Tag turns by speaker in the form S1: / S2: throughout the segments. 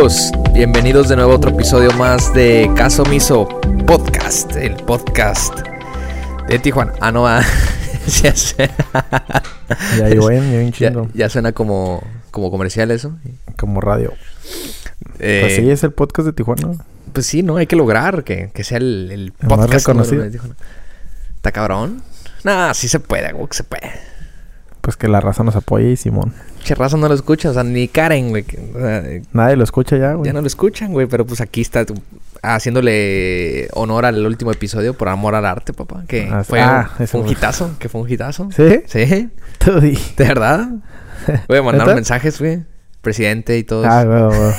S1: amigos? Bienvenidos de nuevo a otro episodio más de Caso Miso Podcast, el podcast de Tijuana. Ah, no, ah, ya, sé.
S2: Ya bien,
S1: ya, ya suena como, como comercial eso.
S2: Como radio.
S1: Eh,
S2: Pues sí, es el podcast de Tijuana.
S1: Pues sí, ¿no? Hay que lograr que, que sea el, el
S2: El más
S1: podcast
S2: reconocido.
S1: de Tijuana. ¿Está cabrón? Nah, sí se puede, güey, que se puede.
S2: Pues que la raza nos apoye y Simón.
S1: Che, raza no lo escucha, o sea, ni Karen, güey. que- o sea,
S2: Nadie lo escucha ya, güey.
S1: ya no lo escuchan, güey, pero pues aquí está haciéndole honor al último episodio por amor al arte, papá. Que
S2: Ah,
S1: fue
S2: ah,
S1: un,
S2: ese
S1: fue un hitazo, que fue un hitazo.
S2: ¿Sí?
S1: Sí, de verdad. Voy a mandar mensajes, güey. Presidente y todo.
S2: Ah, güey, güey.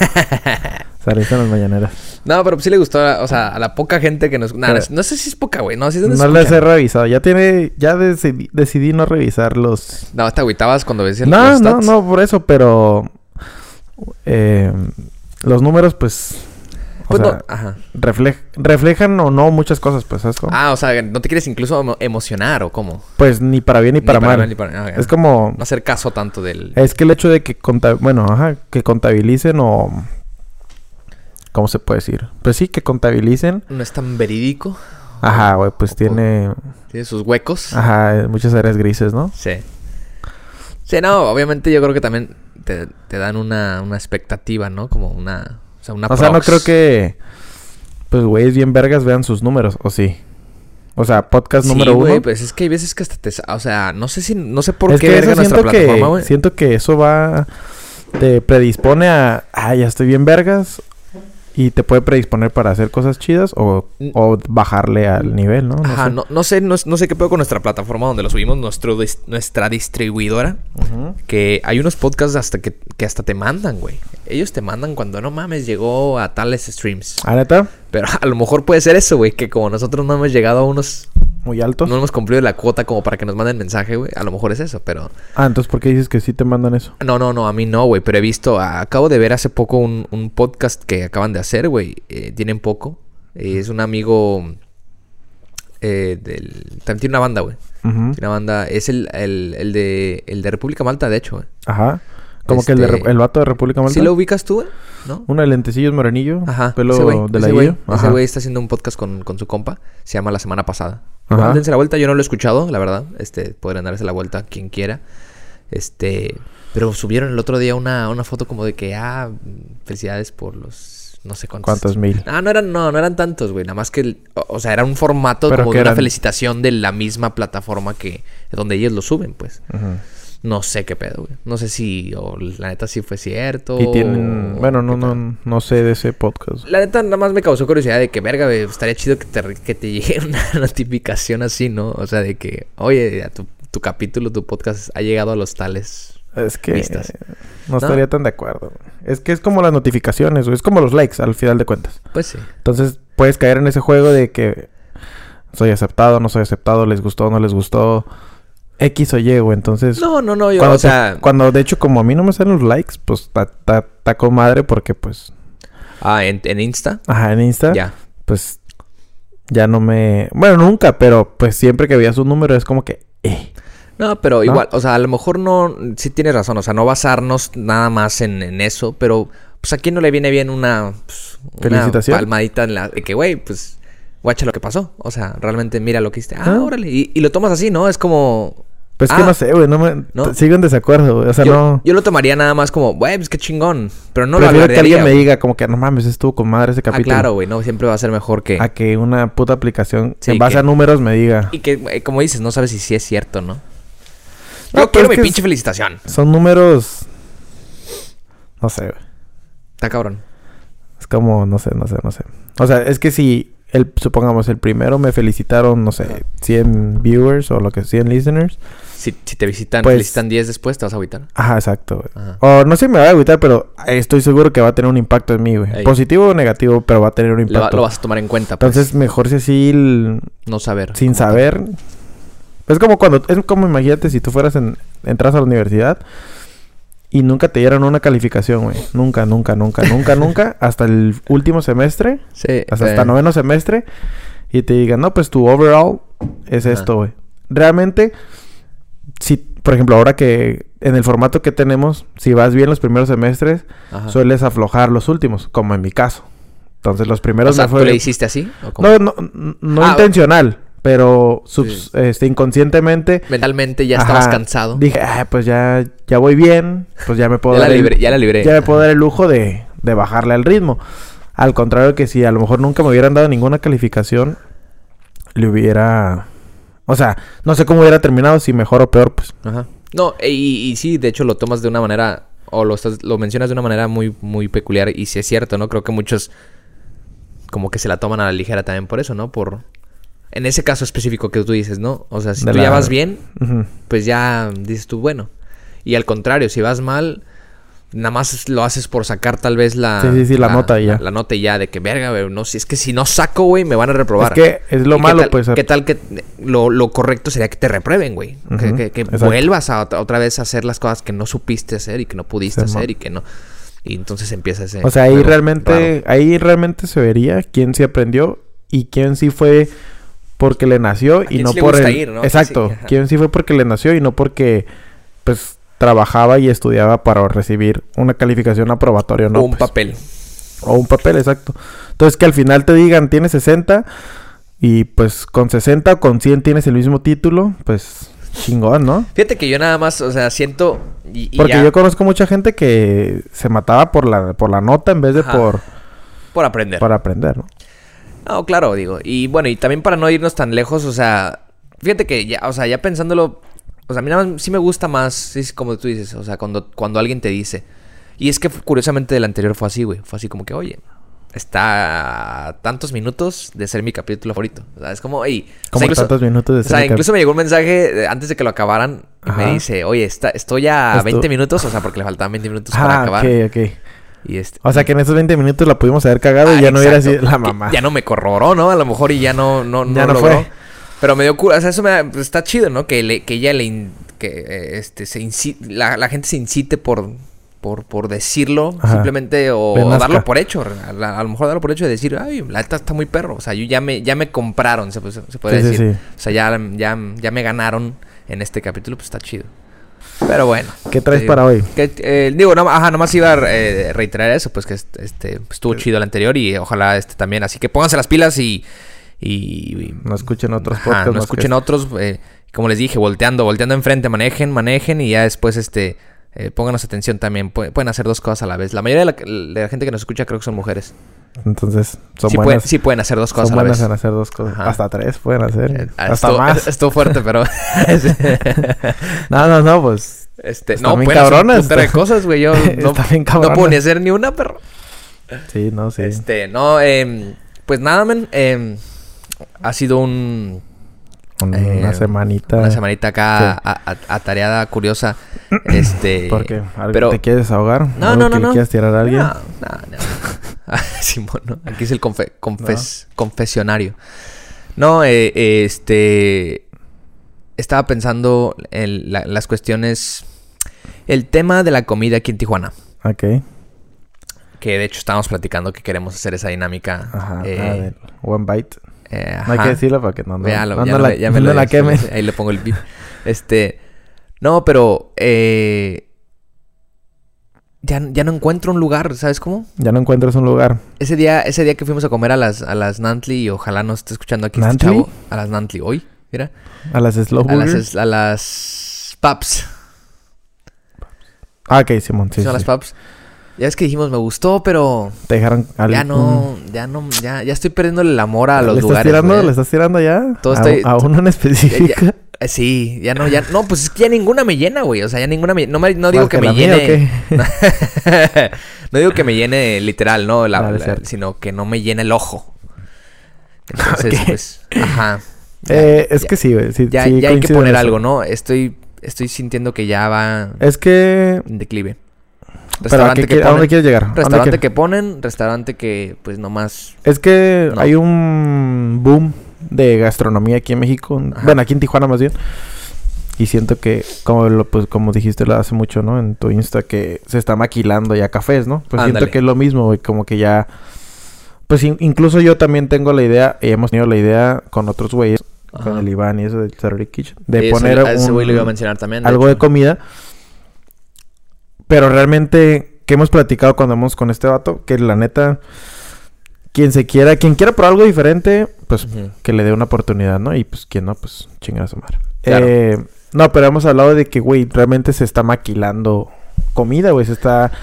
S2: Saliste en las mañaneras.
S1: No, pero pues sí le gustó, o sea, a la poca gente que nos... nah, no, no sé si es poca, güey. No sé dónde
S2: No les he revisado. Ya tiene... Ya decidí, decidí no revisar los...
S1: No, te agüitabas cuando ves el
S2: No,
S1: los
S2: no,
S1: stats.
S2: no, por eso, pero... eh, los números, pues... O
S1: Pues
S2: sea,
S1: no, ajá.
S2: reflej- reflejan o no muchas cosas, pues, ¿sabes cómo?
S1: Ah, o sea, no te quieres incluso emo- emocionar o cómo.
S2: Pues ni para bien ni para mal.
S1: ni para- ah,
S2: Es como...
S1: No hacer caso tanto del...
S2: Es que el hecho de que conta- bueno, ajá, que contabilicen o ¿cómo se puede decir? Pues sí, que contabilicen.
S1: No es tan verídico.
S2: Ajá, güey, pues
S1: o-
S2: tiene
S1: Tiene sus huecos.
S2: ajá, muchas áreas grises, ¿no?
S1: Sí. Sí, no, obviamente yo creo que también te, te dan una, una expectativa, ¿no? Como una... O sea, una
S2: O sea, no
S1: prox.
S2: creo que pues güeyes bien vergas vean sus números, o sí. O sea, podcast
S1: Sí,
S2: número
S1: güey,
S2: uno.
S1: pues es que hay veces que hasta te... O sea, no sé si... No sé por
S2: es
S1: qué
S2: que
S1: verga nuestra
S2: siento
S1: plataforma,
S2: que
S1: güey.
S2: siento que eso va te predispone a, ah, ya estoy bien vergas y te puede predisponer para hacer cosas chidas o,
S1: Mm.
S2: o bajarle al nivel, ¿no? No
S1: Ajá,
S2: sé.
S1: no, no sé, no, no sé qué pedo con nuestra plataforma donde lo subimos, nuestro dis- nuestra distribuidora. Que hay unos podcasts hasta que, que hasta te mandan, güey. Ellos te mandan cuando no mames, llegó a tales streams.
S2: ¿Ah, neta?
S1: Pero a lo mejor puede ser eso, güey. Que como nosotros no hemos llegado a unos.
S2: Muy altos.
S1: No hemos cumplido la cuota como para que nos manden mensaje, güey. A lo mejor es eso, pero.
S2: Ah, entonces ¿por qué dices que sí te mandan eso?
S1: No, no, no, a mí no, güey. Pero he visto. Acabo de ver hace poco un, un podcast que acaban de hacer, güey. Eh, tienen poco. Eh, es un amigo. eh, del. También tiene una banda, güey. Tiene una banda. Es el, el, el de. El de República Malta, de hecho, güey.
S2: Ajá. Como que el, de
S1: Este-
S2: el vato de República Malta.
S1: ¿Sí lo ubicas tú, güey? ¿No?
S2: Uno de lentecillos morenillo.
S1: Ajá.
S2: Pelo
S1: ese
S2: de
S1: güey, ese güey está haciendo un podcast con, con su compa. Se llama La Semana Pasada.
S2: Ajá.
S1: Dense la vuelta. Yo no lo he escuchado, la verdad. Este, podrían darse la vuelta quien quiera. Este... Pero subieron el otro día una, una foto como de que... Ah, felicidades por los... No sé cuántos.
S2: ¿Cuántos mil?
S1: Ah, no eran, no, no eran tantos, güey. Nada más que... el- o, o sea, era un formato
S2: ¿Pero
S1: como de una felicitación de la misma plataforma que... Donde ellos lo suben, pues.
S2: Ujú.
S1: No sé qué pedo, güey. No sé si... O la neta sí fue cierto.
S2: Y tienen...
S1: o
S2: Bueno, no, no, no sé de ese podcast.
S1: La neta nada más me causó curiosidad de que, verga, güey, estaría chido que te, que te llegue una notificación así, ¿no? O sea, de que, oye, tu, tu capítulo, tu podcast ha llegado a los tales.
S2: Es que
S1: Vistas.
S2: no estaría tan de acuerdo. Es que es como las notificaciones, güey. Es como los likes al final de cuentas.
S1: Pues sí.
S2: Entonces puedes caer en ese juego de que soy aceptado, no soy aceptado, les gustó, no les gustó. X o Y, güey. Entonces,
S1: No, no, no, yo,
S2: cuando,
S1: o
S2: te-
S1: sea...
S2: cuando de hecho como a mí no me salen los likes, pues está con madre porque pues,
S1: Ah, en, en Insta,
S2: ajá, en Insta,
S1: ya.
S2: pues ya no me... Bueno, nunca, pero pues siempre que veía su número es como que... Eh.
S1: No, pero
S2: ¿No?
S1: igual, o sea, a lo mejor no... Sí tienes razón, o sea, no basarnos nada más en, en eso, pero... Pues a quién no le viene bien una... Pues, una palmadita en la... Que, güey, pues... Guacha lo que pasó. O sea, realmente mira lo que hiciste. Ah,
S2: Ah.
S1: órale. Y, y lo tomas así, ¿no? Es como...
S2: Pues que
S1: Ah,
S2: no sé, güey, no me...
S1: ¿no?
S2: Sigo en desacuerdo, güey. O sea,
S1: yo,
S2: no...
S1: yo lo tomaría nada más como, güey, pues qué chingón. Pero no lo
S2: Prefiero que alguien me diga como que no mames, estuvo con madre ese
S1: Ah,
S2: capítulo.
S1: claro, güey, no, siempre va a ser mejor que.
S2: A que una puta aplicación
S1: Sí,
S2: en base
S1: que-
S2: a números me diga.
S1: Y que, como dices, no sabes si sí es cierto, ¿no?
S2: No,
S1: Yo quiero mi
S2: que
S1: pinche felicitación.
S2: Son números... No sé, güey.
S1: Está cabrón.
S2: Es como, no sé, no sé, no sé. O sea, es que si, el, supongamos, el primero me felicitaron, no sé, 100 viewers o lo que 100 listeners.
S1: Si, si te visitan,
S2: Pues-
S1: felicitan 10 después, te vas a agüitar.
S2: Ajá, exacto, güey.
S1: Ajá.
S2: O no sé si me va a agüitar, pero estoy seguro que va a tener un impacto en mí, güey.
S1: Ey.
S2: Positivo o negativo, pero va a tener un
S1: va-
S2: impacto.
S1: lo vas a tomar en cuenta, pues.
S2: Entonces, mejor si así, el-
S1: no saber.
S2: sin saber. Es como cuando, es como imagínate si tú fueras en, entras a la universidad y nunca te dieran una calificación, güey. Nunca, nunca, nunca, nunca, nunca. Hasta el último semestre,
S1: Sí.
S2: hasta,
S1: eh,
S2: hasta noveno semestre. Y te digan, no, pues tu overall es
S1: Ajá.
S2: esto, güey. Realmente, si, por ejemplo, ahora que en el formato que tenemos, si vas bien los primeros semestres,
S1: Ajá.
S2: sueles aflojar los últimos, como en mi caso. Entonces los
S1: O
S2: primeros
S1: sea,
S2: me
S1: ¿tú le hiciste así? ¿O?
S2: No, no, no
S1: Ah,
S2: intencional, pero subs-
S1: Sí.
S2: este, inconscientemente
S1: Mentalmente ya estabas
S2: Ajá,
S1: cansado.
S2: Dije, ah, pues ya, ya voy bien, pues ya me puedo
S1: ya, la
S2: dar el-
S1: ya la libré.
S2: ya me puedo dar el lujo de, de bajarle al ritmo. Al contrario que si a lo mejor nunca me hubieran dado ninguna calificación, le hubiera... O sea, no sé cómo hubiera terminado, si mejor o peor, pues.
S1: Ajá. No, e- y, y sí, de hecho lo tomas de una manera, o lo, estás- lo mencionas de una manera muy, muy peculiar, y sí es cierto, ¿no? Creo que muchos como que se la toman a la ligera también por eso, ¿no? Por... En ese caso específico que tú dices, ¿no? O sea, si
S2: De
S1: tú ya vas bien, pues ya dices tú, bueno. Y al contrario, si vas mal, nada más lo haces por sacar tal vez la...
S2: Sí, sí, sí, la nota y ya.
S1: La, la nota y ya, de que, verga, güey, no, si es que si no saco, güey, me van a reprobar.
S2: Es que es lo
S1: ¿Y qué
S2: malo,
S1: tal-
S2: pues.
S1: ¿Qué tal que lo, lo correcto sería que te reprueben, güey? Que, vuelvas a otra, vez a hacer las cosas que no supiste hacer y que no pudiste hacer y que no. Y entonces empieza ese.
S2: O sea, ahí realmente, ahí realmente se vería quién sí aprendió y quién sí fue porque le nació y no por el...
S1: ir, ¿no?
S2: Exacto, quién sí fue porque le nació y no porque pues trabajaba y estudiaba para recibir una calificación aprobatoria,
S1: raro.
S2: ¿no?
S1: O un
S2: Pues,
S1: papel.
S2: O un papel, exacto. Entonces que al final te digan, tienes 60 y pues con 60 o con 100 tienes el mismo título, pues chingón, ¿no?
S1: Fíjate que yo nada más, o sea, siento. Y, y
S2: Porque
S1: ya
S2: yo conozco mucha gente que se mataba por la, por la nota en vez de
S1: Ajá.
S2: por,
S1: por aprender.
S2: por aprender, ¿no?
S1: No, claro, digo. Y bueno, y también para no irnos tan lejos, o sea, fíjate que ya, o sea, ya pensándolo, o sea, a mí nada más sí me gusta más, sí, es como tú dices, o sea, cuando, cuando alguien te dice. Y es que curiosamente del anterior fue así, güey. Fue así como que, oye, está a tantos minutos de ser mi capítulo favorito. O sea, es como, oye, o sea,
S2: Como
S1: incluso-
S2: tantos minutos de
S1: o sea,
S2: ser
S1: incluso me llegó un mensaje eh, antes de que lo acabaran y
S2: Ajá.
S1: me dice, oye, está, estoy a
S2: Esto-
S1: 20 minutos, o sea, porque le faltaban 20 minutos para
S2: Ah,
S1: acabar.
S2: ok, ok.
S1: Y este,
S2: O sea que en esos 20 minutos la pudimos haber cagado y
S1: Ah,
S2: ya no hubiera sido la mamá.
S1: Ya no me corroboró, ¿no? A lo mejor y ya no, no, no
S2: Ya no
S1: logró.
S2: fue.
S1: Pero me dio cura. O sea, eso me da- pues, está chido, ¿no? Que, le, que ella le... in- que eh, este, se inci- la, la gente se incite por, por, por decirlo
S2: Ajá.
S1: simplemente o, darlo por hecho. A, la- a lo mejor darlo por hecho de decir, ay, la neta está muy perro. O sea, yo ya me, ya me compraron, se, puede- se puede
S2: Sí,
S1: decir.
S2: sí.
S1: O sea, ya, ya, ya me ganaron en este capítulo, pues está chido. Pero bueno.
S2: ¿Qué traes para hoy?
S1: que, eh, digo, no, ajá, nomás iba a eh, reiterar eso, pues que este, este, estuvo chido el anterior y ojalá este también. Así que pónganse las pilas y. y, y-
S2: No escuchen otros
S1: ajá,
S2: podcasts.
S1: no escuchen otros. eh, como les dije, volteando, volteando enfrente, manejen, manejen y ya después este. Eh, pónganos atención también. Pu- pueden hacer dos cosas a la vez. La mayoría de la, de la gente que nos escucha creo que son mujeres.
S2: Entonces, son
S1: sí, pueden, sí pueden hacer dos
S2: son
S1: cosas a la
S2: buenas
S1: vez.
S2: en hacer dos cosas.
S1: Ajá.
S2: Hasta tres pueden hacer.
S1: Eh,
S2: hasta
S1: estuvo,
S2: más.
S1: Estuvo fuerte, pero.
S2: no, no, no, pues.
S1: este, no,
S2: bien
S1: pueden hacer un de cosas, güey. Yo no,
S2: Está bien
S1: no puedo ni hacer ni una, perro.
S2: Sí, no, sí.
S1: Este, no, em, pues nada, men. em, ha sido un,
S2: Un-
S1: eh,
S2: una semanita.
S1: una semanita acá
S2: Sí.
S1: atareada, curiosa. Este.
S2: Porque ¿Algo
S1: pero-
S2: te quieres desahogar?
S1: No,
S2: ¿Algo
S1: no,
S2: que
S1: no,
S2: quieras tirar a alguien?
S1: No, no, no. Simón, ¿no? Aquí es el confe- confes- confesionario. No, eh, eh, este. Estaba pensando en la- las cuestiones. El tema de la comida aquí en Tijuana.
S2: Ok.
S1: Que de hecho estábamos platicando que queremos hacer esa dinámica.
S2: Ajá.
S1: eh,
S2: One Bite.
S1: Eh,
S2: No hay que decirlo para que no, no,
S1: Véalo,
S2: no,
S1: ya,
S2: no la,
S1: ya me
S2: no
S1: lo
S2: la quemen.
S1: Ahí le pongo el beat. Este. No, pero. Eh, ya, ya no encuentro un lugar, ¿sabes cómo?
S2: Ya no encuentras un lugar.
S1: Ese día, ese día que fuimos a comer a las, a las Nantli, y ojalá nos esté escuchando aquí este chavo. A las Nantli, hoy, mira.
S2: A las Slow
S1: A las, a las Paps.
S2: Ah, ok, Simón. Sí,
S1: Son
S2: sí.
S1: las Paps. Ya es que dijimos, me gustó, pero
S2: Te dejaron algo.
S1: ya no, ya no, ya, ya estoy perdiendo el amor a los
S2: ¿Le estás
S1: lugares.
S2: tirando? ¿Le estás tirando ya?
S1: Todo
S2: a,
S1: estoy-
S2: a uno en específico.
S1: ya- eh, sí, ya no, ya, no, pues es que ya ninguna me llena, güey. O sea, ya ninguna me, no, me- no digo que,
S2: que
S1: me
S2: la mía,
S1: llene. no digo que me llene literal, no, La-
S2: Vale,
S1: la-
S2: cierto.
S1: sino que no me llene el ojo. Entonces,
S2: Ok.
S1: pues, ajá. Ya,
S2: Eh, es que sí, güey. Sí,
S1: ya,
S2: sí
S1: hay que poner algo, ¿no? Estoy, estoy sintiendo que ya va
S2: Es que...
S1: en declive.
S2: Pero ¿a,
S1: que
S2: qui- a dónde
S1: ponen,
S2: quieres llegar? ¿A dónde
S1: restaurante que ponen, restaurante que pues nomás
S2: Es que
S1: No.
S2: hay un boom de gastronomía aquí en México.
S1: Ajá.
S2: Bueno, aquí en Tijuana más bien. Y siento que, como lo, pues como dijiste lo hace mucho, ¿no? En tu Insta, que se está maquilando ya cafés, ¿no? Pues
S1: Ándale.
S2: siento que es lo mismo, güey. Como que ya... Pues in- incluso yo también tengo la idea, y hemos tenido la idea con otros güeyes, con el Iván y eso del Saturday Kitchen. De
S1: eso-
S2: poner
S1: a ese güey lo iba a mencionar también. de
S2: algo de
S1: hecho.
S2: comida. Pero realmente, que hemos platicado cuando vamos con este vato, que la neta, quien se quiera, quien quiera probar algo diferente, pues que le dé una oportunidad, ¿no? Y pues quien no, pues chingar a su madre.
S1: Claro.
S2: Eh, no, pero hemos hablado de que, güey, realmente se está maquilando comida, güey. Se está...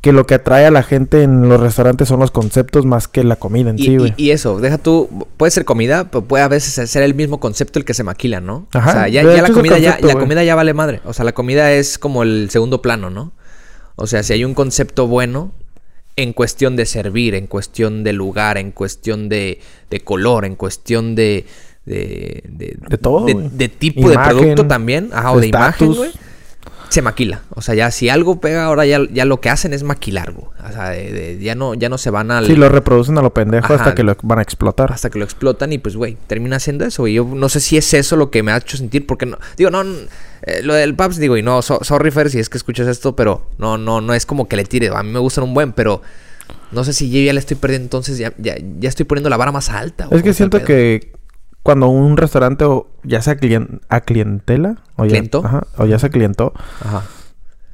S2: Que lo que atrae a la gente en los restaurantes son los conceptos más que la comida en
S1: Y,
S2: sí, güey.
S1: y eso, deja tú, puede ser comida, pero puede a veces ser el mismo concepto el que se maquila, ¿no?
S2: Ajá,
S1: o sea, ya, la comida ya, la comida ya vale madre. O sea, la comida es como el segundo plano, ¿no? O sea, si hay un concepto bueno en cuestión de servir, en cuestión de lugar, en cuestión de, de color, en cuestión de de, de,
S2: De todo,
S1: de, tipo
S2: Imagen,
S1: de producto también, ajá, o
S2: de
S1: imagen, güey. Se maquila. O sea, ya si algo pega ahora ya, ya lo que hacen es maquilar, güey. O sea, de- de- ya no ya no se van al
S2: Sí, lo reproducen a lo pendejo
S1: Ajá.
S2: hasta que lo van a explotar.
S1: hasta que lo explotan y pues, güey, termina siendo eso, güey. Yo no sé si es eso lo que me ha hecho sentir, porque no... Digo, no... eh, lo del Paps, digo, y no, so- sorry, Fer, si es que escuchas esto, pero no, no, no es como que le tire. A mí me gustan un buen, pero no sé si yo ya le estoy perdiendo, entonces ya, ya, ya estoy poniendo la vara más alta. güey,
S2: Es que
S1: ¿cómo está el
S2: siento que cuando un restaurante o ya sea clien- a clientela o ya,
S1: ¿Clientó?
S2: ajá, o ya se clientó
S1: Ajá.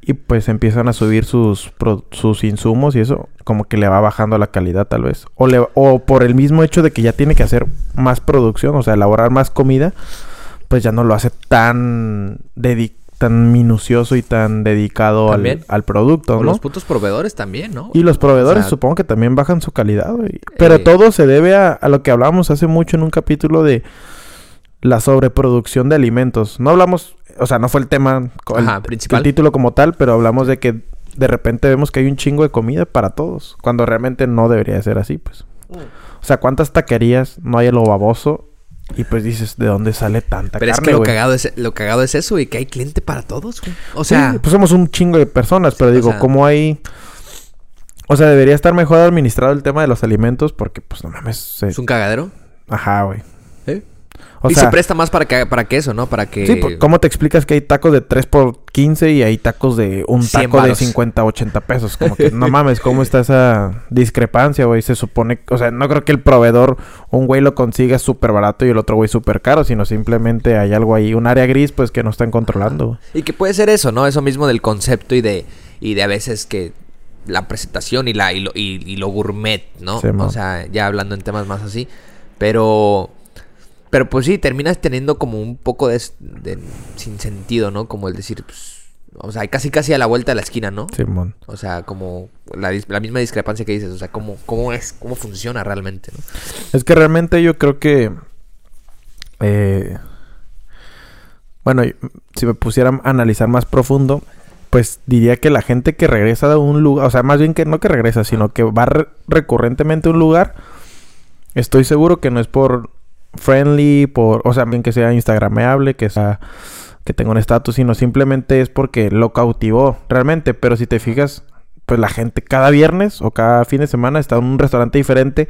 S2: y pues empiezan a subir sus pro- sus insumos y eso como que le va bajando la calidad tal vez o le o por el mismo hecho de que ya tiene que hacer más producción, o sea, elaborar más comida, pues ya no lo hace tan dedi- tan minucioso y tan dedicado al, producto,
S1: O
S2: ¿no?
S1: los putos proveedores también, ¿no?
S2: Y los proveedores
S1: O sea,
S2: supongo que también bajan su calidad, güey. Pero
S1: Eh.
S2: todo se debe a, a lo que hablábamos hace mucho en un capítulo de la sobreproducción de alimentos. No hablamos, o sea, no fue el tema, co- el,
S1: Ajá, principal.
S2: el título como tal, pero hablamos de que de repente vemos que hay un chingo de comida para todos, cuando realmente no debería ser así, pues.
S1: Mm.
S2: O sea, ¿cuántas taquerías no hay a lo baboso? Y pues dices, ¿de dónde sale tanta
S1: Pero es que lo cagado es, lo cagado es eso, y que hay cliente para todos, güey. O
S2: Sí,
S1: sea,
S2: pues somos un chingo de personas, pero
S1: o
S2: digo,
S1: sea-
S2: ¿cómo hay...? O sea, debería estar mejor administrado el tema de los alimentos porque, pues, no mames. se-
S1: es un cagadero.
S2: Ajá, güey. O
S1: y
S2: sea,
S1: se presta más para que, para que eso, ¿no? Para que...
S2: sí, ¿cómo te explicas que hay tacos de 3 por 15 y hay tacos de un
S1: 100
S2: taco de
S1: varos.
S2: 50, 80 pesos? Como que, no mames, ¿cómo está esa discrepancia, güey? Se supone, o sea, no creo que el proveedor, un güey lo consiga súper barato y el otro güey súper caro, sino simplemente hay algo ahí, un área gris, pues, que no están controlando.
S1: Y que puede ser eso, ¿no? Eso mismo del concepto y de, y de a veces que la presentación y, la, y, lo, y, y lo gourmet, ¿no?
S2: Sí,
S1: o sea, ya hablando en temas más así. Pero... Pero pues sí, terminas teniendo como un poco de, de sin sentido, ¿no? Como el decir, pues, o sea, casi casi a la vuelta de la esquina, ¿no?
S2: Simón.
S1: O sea, como la, misma discrepancia que dices, o sea, cómo, cómo es, cómo funciona realmente, ¿no?
S2: Es que realmente yo creo que. eh, bueno, si me pusiera a analizar más profundo, pues diría que la gente que regresa de un lugar, o sea, más bien que no que regresa, sino que va re- recurrentemente a un lugar, estoy seguro que no es por friendly, por, o sea, bien que sea instagrameable, que sea que tenga un estatus, sino simplemente es porque lo cautivó realmente. Pero si te fijas, pues la gente cada viernes o cada fin de semana está en un restaurante diferente.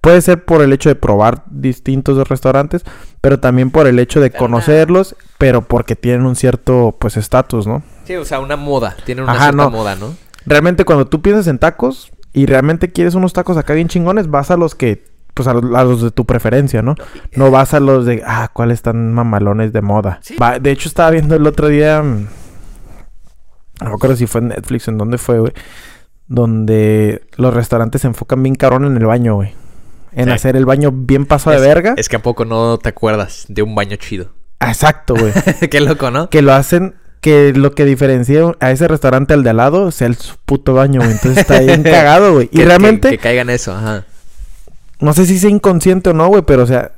S2: Puede ser por el hecho de probar distintos restaurantes, pero también por el hecho de
S1: Pero una-
S2: conocerlos, pero porque tienen un cierto, pues, estatus, ¿no?
S1: Sí, o sea, una moda, tiene una
S2: Ajá,
S1: cierta
S2: no.
S1: moda, ¿no?
S2: Realmente cuando tú piensas en tacos y realmente quieres unos tacos acá bien chingones, vas a los que, pues, a los, a los de tu preferencia, ¿no? No vas a los de, ah, ¿cuáles están mamalones de moda?
S1: Sí.
S2: Va- de hecho, estaba viendo el otro día, mm, no me acuerdo si fue en Netflix, en dónde fue, güey, donde los restaurantes se enfocan bien cabrón en el baño, güey. En
S1: Sí.
S2: hacer el baño bien pasado de
S1: Es-
S2: verga.
S1: Es que a poco no te acuerdas de un baño chido.
S2: Ah, Exacto, güey.
S1: Qué loco, ¿no?
S2: que lo hacen que lo que diferencia a ese restaurante al de al lado sea el puto baño, güey. Entonces está bien cagado, güey. Y
S1: Que-
S2: realmente,
S1: Que, que caigan eso, ajá.
S2: No sé si sea inconsciente o no, güey, pero o sea,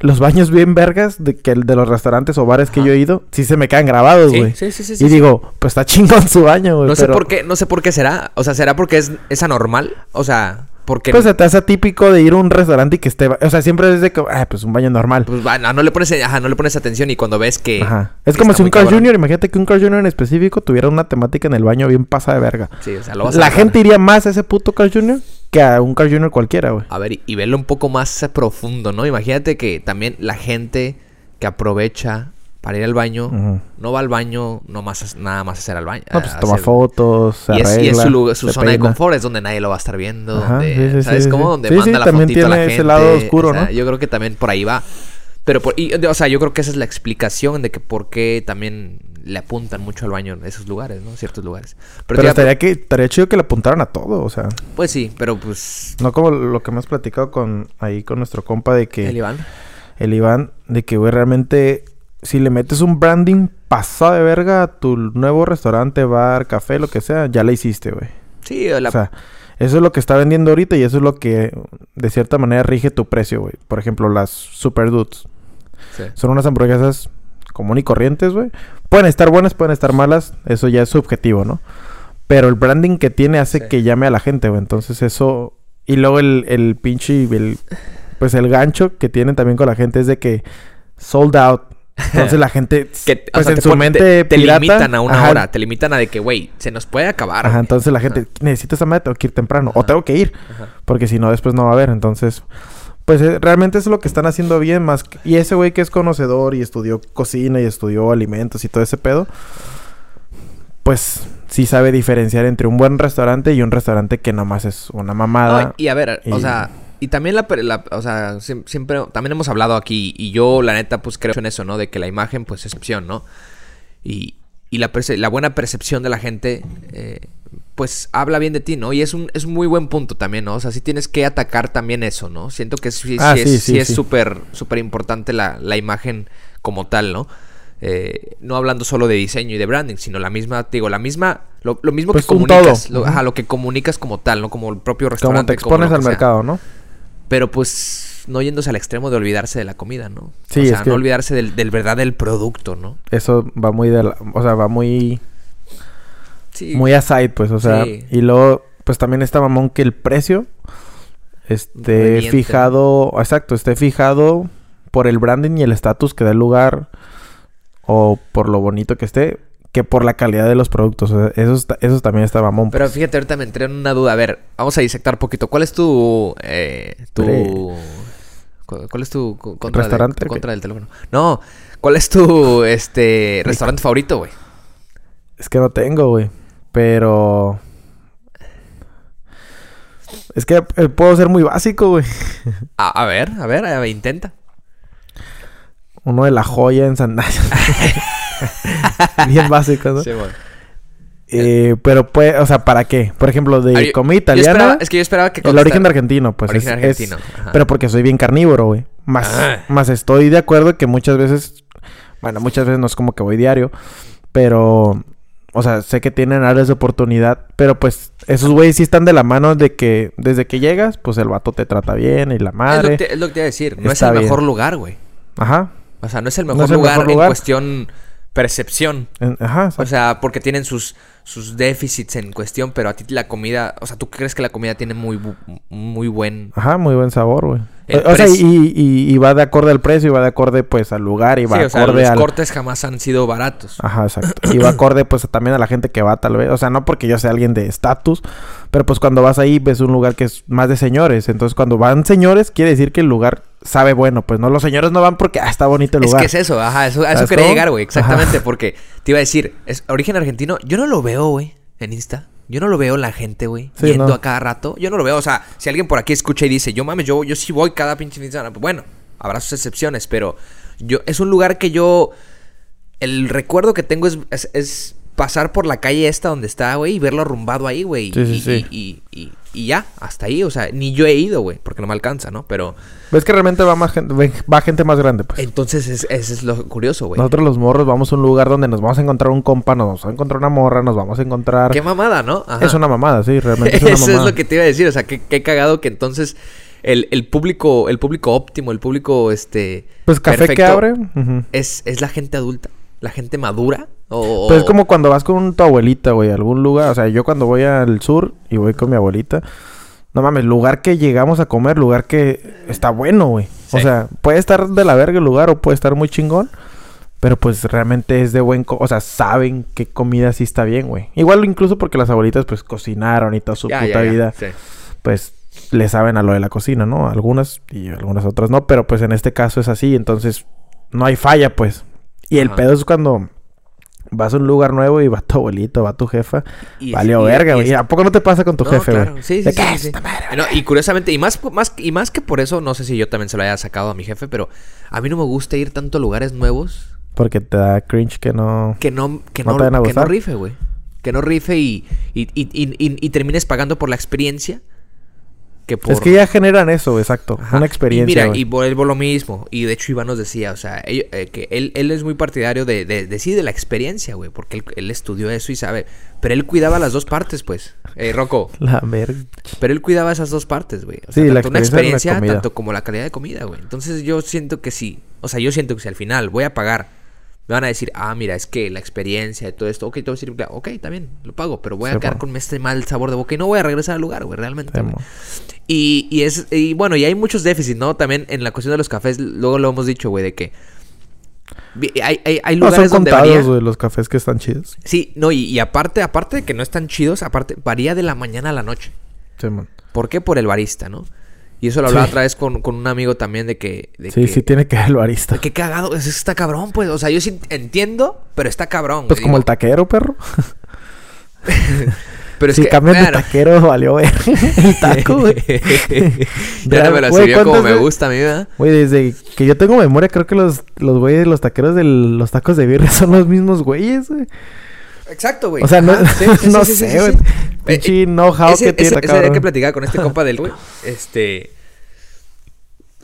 S2: los baños bien vergas de que el de los restaurantes o bares que yo he ido, sí se me quedan grabados, güey.
S1: sí, sí, sí, sí,
S2: y
S1: sí.
S2: digo, pues está chingón su baño, güey.
S1: No sé por qué, no sé por qué será. O sea, ¿será porque es, es anormal? O sea, porque...
S2: Pues se te hace atípico de ir a un restaurante y que esté, o sea, siempre es de que, ah, pues un baño normal.
S1: pues, va, no, no le pones, ajá, no le pones atención y cuando ves que...
S2: Ajá. Es
S1: que
S2: como si un Carl. Jr., imagínate que un Carl Jr. en específico tuviera una temática en el baño bien pasada de verga.
S1: Sí, o sea, lo vas a
S2: La gente iría más a ese puto Carl Jr. que a un Carl Jr. cualquiera, güey.
S1: A ver, y, y verlo un poco más profundo, ¿no? Imagínate que también la gente que aprovecha para ir al baño, no va al baño no más nada más hacer al baño.
S2: No, pues toma
S1: hacer-
S2: fotos, se
S1: Y es, y es
S2: arregla,
S1: su, lugar- su zona de confort, es donde nadie lo va a estar viendo.
S2: Ajá,
S1: donde-
S2: sí, sí,
S1: ¿Sabes
S2: sí,
S1: cómo? Donde manda la
S2: también
S1: fotito a la
S2: tiene
S1: gente.
S2: ese lado oscuro,
S1: o sea,
S2: ¿no?
S1: Yo creo que también por ahí va. Pero, por, y, o sea, yo creo que esa es la explicación de que por qué también le apuntan mucho al baño en esos lugares, ¿no? Ciertos lugares.
S2: Pero, estaría, que, estaría chido que le apuntaran a todo, o sea.
S1: Pues sí, pero pues...
S2: No como lo que hemos platicado con ahí con nuestro compa de que
S1: El Iván.
S2: el Iván, de que, güey, realmente, si le metes un branding pasado de verga a tu nuevo restaurante, bar, café, lo que sea, ya le hiciste, güey.
S1: Sí, la...
S2: O sea, eso es lo que está vendiendo ahorita y eso es lo que, de cierta manera, rige tu precio, güey. Por ejemplo, las Super Dudes.
S1: sí.
S2: Son unas hamburguesas común y corrientes, güey. Pueden estar buenas, pueden estar malas. Eso ya es subjetivo, ¿no? Pero el branding que tiene hace
S1: Sí.
S2: que llame a la gente, güey. Entonces eso... Y luego el, el pinche... El, pues el gancho que tienen también con la gente es de que... Sold out. Entonces la gente...
S1: Que, o
S2: pues
S1: sea,
S2: en
S1: te
S2: su
S1: pon-
S2: mente
S1: te, te
S2: pirata,
S1: limitan a una
S2: ajá,
S1: hora, te limitan a de que, güey, se nos puede acabar.
S2: Ajá, entonces la gente... Necesito esa madre, tengo que ir temprano. O
S1: Ajá.
S2: tengo que ir.
S1: Ajá.
S2: Porque si no, después no va a haber. Entonces, pues eh, realmente es lo que están haciendo bien. más que- Y ese güey que es conocedor y estudió cocina y estudió alimentos y todo ese pedo, pues sí sabe diferenciar entre un buen restaurante y un restaurante que nomás es una mamada.
S1: Y a ver, o sea, y también la, la- o sea, siem- siempre, también hemos hablado aquí, y yo la neta, pues creo en eso, ¿no? De que la imagen, pues es opción, ¿no? Y, y la, perce- la buena percepción de la gente, eh, pues habla bien de ti, ¿no? Y es un, es un muy buen punto también, ¿no? O sea, sí tienes que atacar también eso, ¿no? Siento que sí,
S2: Ah,
S1: sí
S2: sí,
S1: es
S2: sí,
S1: es súper, súper importante la, la imagen como tal, ¿no? Eh, no hablando solo de diseño y de branding, sino la misma, te digo, la misma, lo, lo mismo
S2: Pues
S1: que
S2: un
S1: comunicas, lo, ajá, lo que comunicas como tal, ¿no? Como el propio
S2: como
S1: restaurante.
S2: te expones al mercado, ¿no?
S1: Pero pues no yéndose al extremo de olvidarse de la comida, ¿no?
S2: Sí,
S1: o sea,
S2: es que-
S1: no olvidarse del, del verdad del producto, ¿no?
S2: Eso va muy de la... O sea, va muy...
S1: Sí.
S2: Muy aside, pues. O sea,
S1: Sí.
S2: y luego, pues también está mamón que el precio esté fijado... Exacto, esté fijado por el branding y el estatus que da el lugar o por lo bonito que esté que por la calidad de los productos. O sea, eso, está- eso también está mamón.
S1: Pero
S2: pues.
S1: fíjate, ahorita me entré en una duda. A ver, vamos a disectar poquito. ¿Cuál es tu... Eh, tu... ¿Cuál es tu contra, de-
S2: ¿Restaurante
S1: contra del teléfono? No. ¿Cuál es tu este restaurante favorito, güey?
S2: Es que no tengo, güey. Pero... Es que eh, puedo ser muy básico, güey.
S1: A, a ver, a ver, a ver, intenta.
S2: Uno de la joya en San Bien básico, ¿no?
S1: Sí, bueno.
S2: Eh, pero pues, o sea, ¿para qué? Por ejemplo, de comida italiana.
S1: esperaba- es que yo esperaba que
S2: el origen argentino, pues.
S1: Origen
S2: es-
S1: argentino,
S2: pero porque soy bien carnívoro, güey. Más,
S1: Ah.
S2: más estoy de acuerdo que muchas veces. Bueno, muchas veces no es como que voy diario. Pero. O sea, sé que tienen áreas de oportunidad. Pero pues, esos güeyes sí están de la mano de que desde que llegas, pues el vato te trata bien y la
S1: Es lo,
S2: madre.
S1: que te, es lo que te iba a decir. No es el
S2: bien.
S1: mejor lugar, güey.
S2: Ajá.
S1: O sea, no es el
S2: No
S1: mejor,
S2: es el
S1: lugar,
S2: mejor
S1: en cuestión percepción.
S2: Ajá.
S1: O sea, porque tienen sus, sus déficits en cuestión, pero a ti la comida, o sea, tú crees que la comida tiene muy, muy buen...
S2: Ajá, muy buen sabor, güey. O, sea, y, y, y va de acorde al precio, y va de acorde pues al lugar, y va
S1: Sí, o sea,
S2: acorde
S1: los
S2: al...
S1: cortes jamás han sido baratos.
S2: Ajá, exacto. Y va acorde pues también a la gente que va tal vez. O sea, no porque yo sea alguien de estatus, pero pues cuando vas ahí ves un lugar que es más de señores. Entonces cuando van señores quiere decir que el lugar sabe bueno. Pues no, los señores no van porque ah, está bonito el
S1: Es
S2: lugar.
S1: que es eso, ajá, eso, a eso
S2: ¿Sabes
S1: quería llegar, güey, exactamente,
S2: Ajá.
S1: porque te iba a decir, es origen argentino, yo no lo veo, güey, en Insta. Yo no lo veo la gente, güey,
S2: Sí,
S1: yendo
S2: no.
S1: a cada rato. Yo no lo veo, o sea, si alguien por aquí escucha y dice, yo mames, yo, yo sí voy cada pinche fin de semana, pues bueno, habrá sus excepciones, pero yo, es un lugar que yo, el recuerdo que tengo es, es, es pasar por la calle esta donde está, güey, y verlo arrumbado ahí, güey.
S2: Sí, sí,
S1: y,
S2: sí.
S1: Y, y- ya, hasta ahí, o sea, ni yo he ido, güey, porque no me alcanza, ¿no? Pero
S2: Ves que realmente va más gente, va gente más grande, pues.
S1: entonces es, ese es lo curioso, güey.
S2: Nosotros los morros vamos a un lugar donde nos vamos a encontrar un compa, nos vamos a encontrar una morra, nos vamos a encontrar...
S1: Qué mamada, ¿no? Ajá.
S2: Es una mamada, sí, realmente es una
S1: Eso
S2: mamada.
S1: es lo que te iba a decir, o sea, qué, qué cagado que entonces el, el público, el público óptimo, el público este
S2: Pues café que abre...
S1: es, es la gente adulta, la gente madura. O,
S2: Pues es como cuando vas con tu abuelita, güey, a algún lugar. O sea, yo cuando voy al sur y voy con mi abuelita, no mames, lugar que llegamos a comer, lugar que está bueno, güey. O sea, puede estar de la verga el lugar o puede estar muy chingón. Pero pues realmente es de buen... co- o sea, saben qué comida sí está bien, güey. Igual incluso porque las abuelitas pues cocinaron y toda su
S1: Ya,
S2: puta
S1: ya, ya,
S2: vida.
S1: sí.
S2: Pues le saben a lo de la cocina, ¿no? Algunas y algunas otras no. Pero pues en este caso es así. Entonces no hay falla, pues. Y el pedo es cuando vas a un lugar nuevo y va tu abuelito, va tu jefa.
S1: Y-
S2: Valió verga, güey. ¿A poco no te pasa con tu
S1: No,
S2: jefe, güey?
S1: claro. Sí, sí, sí, sí, sí.
S2: "Esta madre,
S1: No, y curiosamente, y más, más, y más que por eso, no sé si yo también se lo haya sacado a mi jefe, pero a mí no me gusta ir tanto a lugares nuevos
S2: Porque te da cringe que no...
S1: que no, que
S2: ¿No te
S1: que no rife, güey. Que no rife y, y- y- y termines pagando por la experiencia que por...
S2: Es que ya generan eso, exacto.
S1: Ajá.
S2: Una experiencia,
S1: Y mira,
S2: güey.
S1: y vuelvo lo mismo. Y de hecho Iván nos decía, o sea, eh, que él, él es muy partidario de, de, de sí, de la experiencia, güey. Porque él, él estudió eso y sabe. Pero él cuidaba las dos partes, pues. Eh, Rocco.
S2: La verga.
S1: Pero él cuidaba esas dos partes, güey. O
S2: Sí,
S1: sea,
S2: la
S1: tanto una
S2: experiencia
S1: experiencia, tanto como la calidad de comida, güey. Entonces yo siento que sí. O sea, yo siento que si al final voy a pagar, me van a decir, ah, mira, es que la experiencia de todo esto, ok, te voy a decir, ok, está bien, lo pago, pero voy a
S2: Sí,
S1: quedar con este mal sabor de boca y no voy a regresar al lugar, güey, realmente. Y, y es, y bueno, y hay muchos déficits, ¿no? También en la cuestión de los cafés, luego lo hemos dicho, güey, de que hay, hay, hay
S2: No, son
S1: lugares donde
S2: contados,
S1: varía.
S2: güey, los cafés que están chidos.
S1: Sí, no, y, y aparte, aparte de que no están chidos, aparte, varía de la mañana a la noche.
S2: Sí, man.
S1: ¿Por qué? Por el barista, ¿no? Y eso lo hablaba
S2: Sí.
S1: otra vez con, con un amigo también de que... De
S2: Sí,
S1: que,
S2: sí tiene que ver el barista.
S1: Qué cagado, es- está cabrón, pues. O sea, yo sí entiendo, pero está cabrón.
S2: Pues
S1: güey,
S2: como el taquero, perro.
S1: Pero es
S2: si
S1: que,
S2: cambian de taquero, valió ver el taco, güey.
S1: ya no me lo sirvió como
S2: ¿cuántas
S1: me gusta a mí, ¿verdad?
S2: Güey, desde que yo tengo memoria, creo que los, los güeyes, los taqueros de los tacos de birria son los mismos güeyes, güey.
S1: Exacto, güey.
S2: O sea, no,
S1: sí, sí,
S2: no
S1: sí,
S2: sé, güey. Pinche
S1: Eh,
S2: know-how
S1: ese,
S2: que tiene,
S1: ese,
S2: cabrón.
S1: que platicaba con este compa del güey. Este.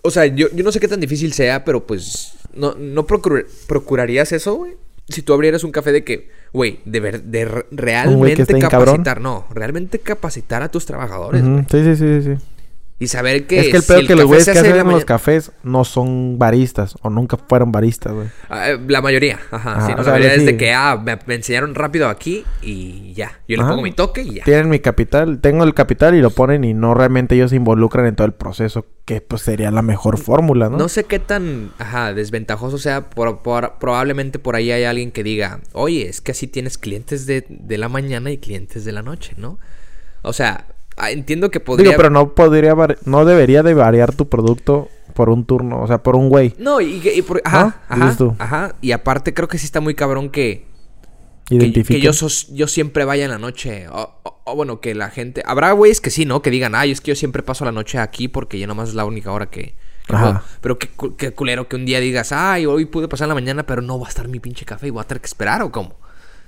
S1: O sea, yo, yo no sé qué tan difícil sea, pero pues. No, no procur- procurarías eso, güey. Si tú abrieras un café de que, güey, de, ver, de re- realmente capacitar, no, realmente capacitar a tus trabajadores, güey.
S2: Sí, sí, sí, sí.
S1: Y saber que.
S2: es que el
S1: si
S2: peor que los güeyes que
S1: hace en
S2: hacen
S1: la
S2: los
S1: mañana-
S2: cafés no son baristas o nunca fueron baristas, güey.
S1: Ah, eh, La mayoría, ajá.
S2: Ajá,
S1: sí, no, la mayoría es de que, ah, me, me enseñaron rápido aquí y ya. Yo le pongo mi toque y ya.
S2: Tienen mi capital, tengo el capital y lo ponen y no realmente ellos se involucran en todo el proceso, que pues sería la mejor fórmula, ¿no?
S1: No sé qué tan ajá, desventajoso sea. Por, por- probablemente por ahí hay alguien que diga, oye, es que así tienes clientes de, de la mañana y clientes de la noche, ¿no? O sea, ah, entiendo que podría...
S2: Digo, pero no podría, no debería de variar tu producto por un turno, o sea, por un güey.
S1: No, y, y por- ajá,
S2: ¿No?
S1: ajá,
S2: tú.
S1: ajá. Y aparte creo que sí está muy cabrón que... que, que yo, sos- yo siempre vaya en la noche. O, o- o bueno, que la gente... Habrá güeyes que sí, ¿no? Que digan, ay, es que yo siempre paso la noche aquí porque ya nomás es la única hora que... que
S2: Ajá.
S1: puedo". Pero qué, qué culero que un día digas, ay, hoy pude pasar la mañana, pero no va a estar mi pinche café y voy a tener que esperar o cómo.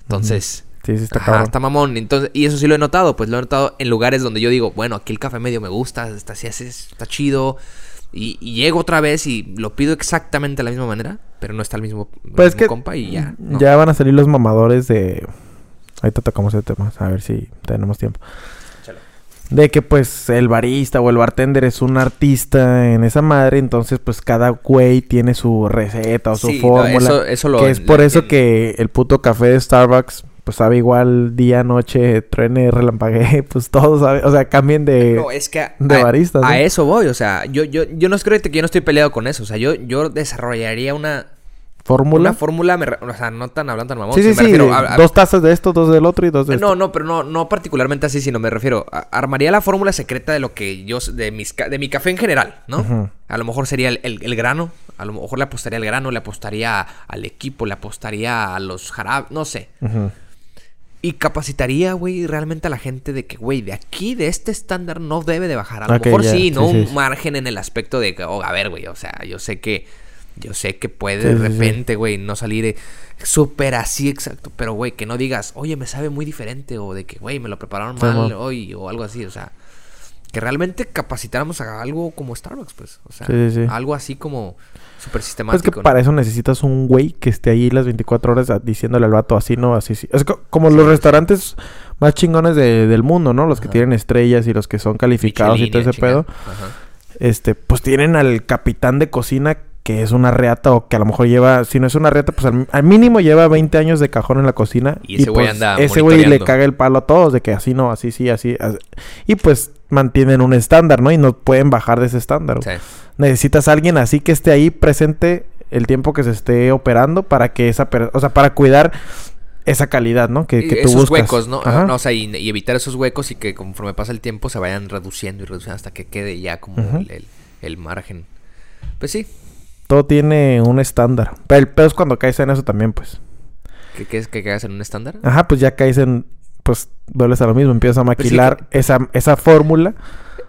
S1: Entonces...
S2: Sí, sí, está
S1: Ajá,
S2: cabrón.
S1: está mamón. Entonces, y eso sí lo he notado, pues lo he notado en lugares donde yo digo, bueno, aquí el café medio me gusta, está, chido. Y, y llego otra vez y lo pido exactamente de la misma manera, pero no está el mismo, el
S2: Pues es
S1: mismo
S2: que
S1: compa y ya. no.
S2: ya van a salir los mamadores de... Ahorita tocamos ese tema, a ver si tenemos tiempo. De que pues el barista o el bartender es un artista en esa madre, entonces pues cada güey tiene su receta o su
S1: Sí, no,
S2: fórmula.
S1: eso- eso lo-
S2: que es por eso que el puto café de Starbucks pues sabe igual día, noche, truene, relampaguee, pues todo sabe, o sea, cambien de...
S1: No, es que a,
S2: de
S1: a-
S2: baristas,
S1: a eso voy, o sea, yo, yo, yo no creo que yo no estoy peleado con eso, o sea, yo, yo desarrollaría una,
S2: fórmula.
S1: una fórmula, me re- o sea, no tan hablando tan mamón,
S2: Sí, sí, sí,
S1: a-
S2: dos tazas de esto, dos del otro y dos de
S1: No,
S2: esto.
S1: no, pero no, no particularmente así, sino me refiero, armaría la fórmula secreta de lo que yo, de, mis, de mi café en general, ¿no? A lo mejor sería el, el- el grano, a lo mejor le apostaría al grano, le apostaría al equipo, le apostaría a los jarabes, no sé.
S2: Ujú.
S1: Y capacitaría, güey, realmente a la gente de que, güey, de aquí, de este estándar, no debe de bajar. A lo mejor sí, ¿no?
S2: sí, sí,
S1: Un margen en el aspecto de que, oh, a ver, güey, o sea, yo sé que, yo sé que puede
S2: Sí,
S1: de repente, güey, no salir eh, súper así exacto, pero, güey, que no digas, oye, me sabe muy diferente, o de que, güey, me lo prepararon mal hoy, o algo así, o sea, que realmente capacitáramos a algo como Starbucks, pues, o sea,
S2: Sí, sí, sí.
S1: algo así como súper
S2: Pues
S1: sistemático.
S2: que
S1: ¿no?
S2: para eso necesitas un güey que esté ahí las 24 horas diciéndole al vato así, no, así, sí. Es co- como los restaurantes más chingones de- del mundo, ¿no? Los que tienen estrellas y los que son calificados y todo ese pedo.
S1: Ajá.
S2: Este, pues tienen al capitán de cocina que es una reata o que a lo mejor lleva, si no es una reata, pues al, al mínimo lleva 20 años de cajón en la cocina.
S1: Y ese güey
S2: pues,
S1: anda
S2: Ese güey le caga el palo a todos de que así no, así sí, así. as- Y pues mantienen un estándar, ¿no? Y no pueden bajar de ese estándar.
S1: Sí.
S2: Necesitas a alguien así que esté ahí presente el tiempo que se esté operando para que esa, o sea, para cuidar esa calidad, ¿no? Que, que tú
S1: esos
S2: buscas.
S1: huecos, ¿no? O sea, y, y evitar esos huecos y que conforme pasa el tiempo se vayan reduciendo y reduciendo hasta que quede ya como el- el margen. Pues sí.
S2: Todo tiene un estándar. Pero el pedo es cuando caes en eso también, pues.
S1: ¿Qué, qué es que caigas en un estándar?
S2: Ajá, pues ya caes en... Pues vuelves a lo mismo. Empiezas a
S1: Pues sí
S2: maquilar esa, esa fórmula.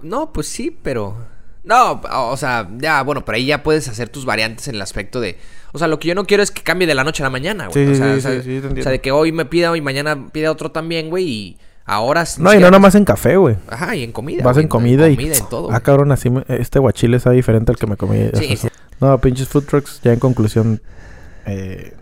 S1: No, pues sí, pero. No, o sea, ya, bueno, pero ahí ya puedes hacer tus variantes en el aspecto de. O sea, lo que yo no quiero es que cambie de la noche a la mañana, güey.
S2: Sí,
S1: o
S2: sí,
S1: sea,
S2: sí,
S1: o sea,
S2: sí,
S1: o sea, de que hoy me pida y mañana pida otro también, güey, y ahora. sí-
S2: No, y no nomás en café, güey.
S1: Ajá, y en comida.
S2: Vas
S1: güey,
S2: en comida y...
S1: comida, en todo.
S2: Ah,
S1: güey.
S2: cabrón, así... me- Este guachile está diferente al que me comí.
S1: Sí, sí.
S2: No, pinches food trucks, ya en conclusión... Eh,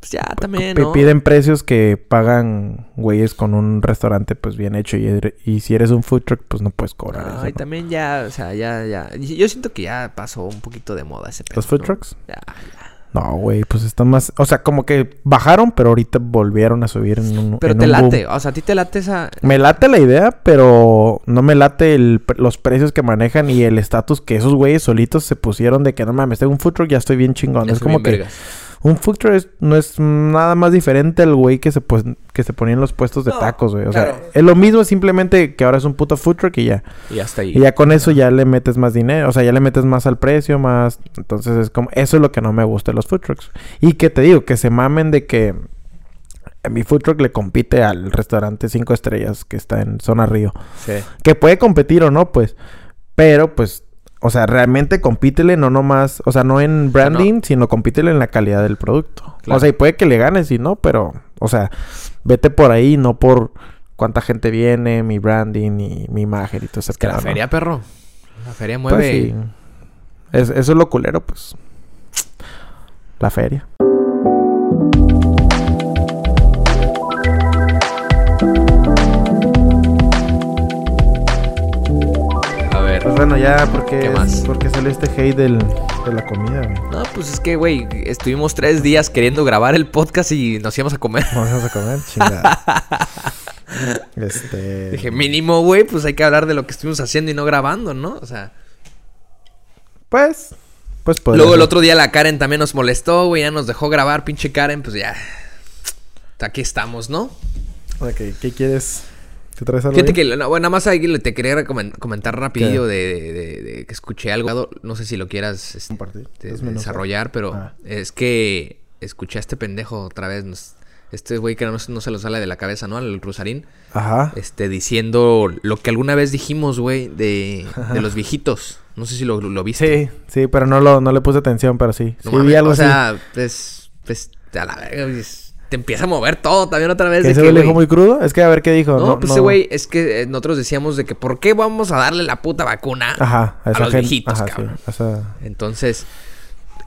S1: Pues ya también.
S2: Piden precios que pagan güeyes con un restaurante pues bien hecho. Y, er- y si eres un food truck, pues no puedes cobrar eso. ¿no?
S1: también ya, o sea, ya, ya. y- Yo siento que ya pasó un poquito de moda ese pedo.
S2: ¿Los food trucks?
S1: Ya, ya.
S2: No, güey, pues están más... O sea, como que bajaron, pero ahorita volvieron a subir en un
S1: Pero
S2: en
S1: te
S2: un boom.
S1: late, o sea, a ti te late esa.
S2: Me late la idea, pero no me late el, los precios que manejan y el estatus que esos güeyes solitos se pusieron de que no mames, tengo un food truck, ya estoy bien chingón. es como que
S1: vergas.
S2: Un food truck es- no es nada más diferente al güey que se, pues, que se ponía en los puestos de
S1: No,
S2: tacos, güey. O
S1: claro.
S2: sea, es lo mismo, simplemente que ahora es un puto food truck y ya.
S1: Y ya está ahí.
S2: Y ya con eso ya le metes más dinero, o sea, ya le metes más al precio, más... Entonces es como... Eso es lo que no me gusta de los food trucks. Y que te digo, que se mamen de que... Mi food truck le compite al restaurante 5 estrellas que está en Zona Río.
S1: Sí.
S2: Que puede competir o no, pues. Pero, pues... O sea, realmente compítele, no nomás... O sea, no en branding, sino compítele en la calidad del producto.
S1: Claro.
S2: O sea, y puede que le ganes y no, pero... O sea, vete por ahí, no por... Cuánta gente viene, mi branding y mi imagen y todo ese
S1: Es que la feria, perro. La feria
S2: Pues
S1: mueve.
S2: sí. Es- eso es lo culero, pues. La feria. Bueno, ya, porque
S1: ¿Qué más?
S2: porque salió este hate del, de la comida, güey.
S1: No, pues es que, güey, estuvimos tres días queriendo grabar el podcast y nos íbamos a comer.
S2: Vamos a comer, chingada. este.
S1: Dije, mínimo, güey, pues hay que hablar de lo que estuvimos haciendo y no grabando, ¿no? O sea.
S2: Pues. Pues podría
S1: Luego el otro día la Karen también nos molestó, güey, ya nos dejó grabar, pinche Karen, pues ya. Aquí estamos, ¿no?
S2: Ok, ¿qué quieres? ¿Te traes algo?
S1: Fíjate
S2: ahí?
S1: que, no, bueno, nada más ahí te quería comentar rapidillo de, de- de- que escuché algo. No sé si lo quieras este,
S2: Compartir.
S1: de- desarrollar, pero
S2: Ah.
S1: es que escuché a este pendejo otra vez. nos- este güey que no, no se lo sale de la cabeza, ¿no? Al Rusarín.
S2: Ajá.
S1: Este, diciendo lo que alguna vez dijimos, güey, de, de los viejitos. No sé si lo, lo viste.
S2: Sí, sí, pero no, lo, no le puse atención, pero sí.
S1: No
S2: sí,
S1: mames,
S2: vi algo
S1: o
S2: así.
S1: sea, pues, pues, a la verga, te empieza a mover todo también otra vez.
S2: ¿Que
S1: de
S2: ese
S1: que,
S2: güey lo dijo muy crudo? Es que a ver qué dijo.
S1: No, pues ese güey, es que eh, nosotros decíamos de que ¿por qué vamos a darle la puta vacuna
S2: Ajá,
S1: a, los
S2: gente-
S1: viejitos,
S2: ajá,
S1: cabrón?
S2: sí, esa-
S1: Entonces,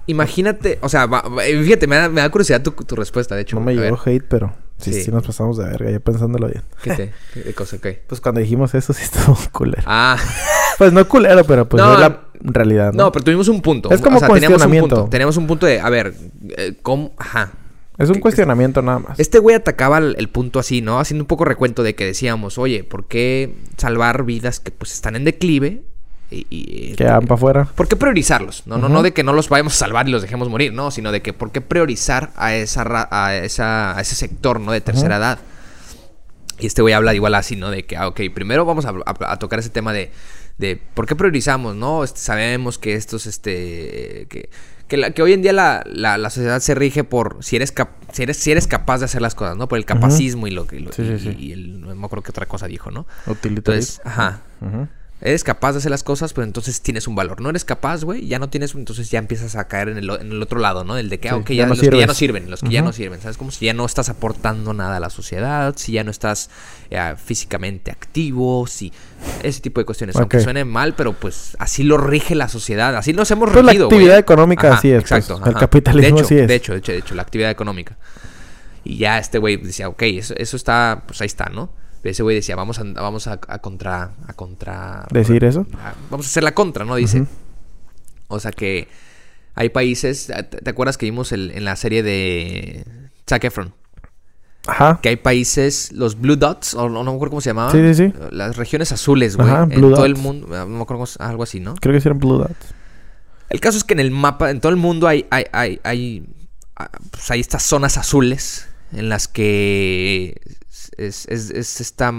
S1: imagínate, o sea, va- va- fíjate, me da, me da curiosidad tu, tu respuesta, de hecho.
S2: No me llegó hate, pero sí,
S1: Sí.
S2: sí, nos pasamos de verga, ya pensándolo bien.
S1: ¿Qué te, qué cosa, qué?
S2: Pues cuando dijimos eso sí estuvo culero.
S1: Ah,
S2: Pues no culero, pero pues
S1: No,
S2: es la realidad, ¿no?
S1: no, pero tuvimos un punto.
S2: Es como
S1: o sea, teníamos un
S2: cuestionamiento.
S1: punto. Teníamos un punto de, a ver, eh, ¿cómo? Ajá.
S2: Es un cuestionamiento nada más.
S1: Este güey atacaba el, el punto así, ¿no? Haciendo un poco recuento de que decíamos, oye, ¿por qué salvar vidas que pues están en declive? Y, y-
S2: Que van para afuera.
S1: ¿Por qué priorizarlos? No, no, no de que no los vayamos a salvar y los dejemos morir, no, sino de que por qué priorizar a esa ra- a esa a ese sector, ¿no? De tercera edad. Y este güey habla igual así, ¿no? De que, ah, ok, primero vamos a, a- a tocar ese tema de, de por qué priorizamos, ¿no? Este, sabemos que estos, este, que, que, la- que hoy en día la, la- la sociedad se rige por si eres, cap- si eres si eres capaz de hacer las cosas, ¿no? Por el capacismo y lo que...
S2: Sí, sí, sí.
S1: y el, no me acuerdo qué otra cosa dijo, ¿no?
S2: Utilitarismo.
S1: Entonces, ajá.
S2: Ujú.
S1: Eres capaz de hacer las cosas, pero entonces tienes un valor. No eres capaz, güey, ya no tienes, entonces ya empiezas a caer en el, o- en el otro lado, ¿no? El de que, ah,
S2: Sí,
S1: ok,
S2: ya
S1: ya,
S2: no
S1: los que ya no sirven, los que ya no sirven, ¿sabes? Como si ya no estás aportando nada a la sociedad, si ya no estás eh, físicamente activo, si ese tipo de cuestiones. Aunque suene mal, pero pues así lo rige la sociedad, así nos hemos
S2: Pues la
S1: regido,
S2: actividad
S1: güey.
S2: económica
S1: Ajá,
S2: así es, pues.
S1: Exacto.
S2: El capitalismo
S1: de hecho,
S2: así es.
S1: De hecho, de hecho, de hecho, la actividad económica. Y ya este güey decía, ok, eso, eso está, pues ahí está, ¿no? Ese güey decía, vamos a, vamos a, a contra, a contra...
S2: ¿Decir eso?
S1: a- vamos a hacer la contra, ¿no? Dice. O sea que hay países, ¿te, te acuerdas que vimos el- en la serie de Zac Efron?
S2: Ajá.
S1: Que hay países, los Blue Dots, o no, no me acuerdo cómo se llamaban.
S2: Sí, sí, sí.
S1: Las regiones azules, güey.
S2: Ajá,
S1: En
S2: Blue
S1: todo el mundo, no me acuerdo, cómo se- algo así, ¿no?
S2: Creo que eran Blue Dots.
S1: El caso es que en el mapa, en todo el mundo hay, hay, hay, hay, ah, pues hay estas zonas azules en las que es, es, es esta,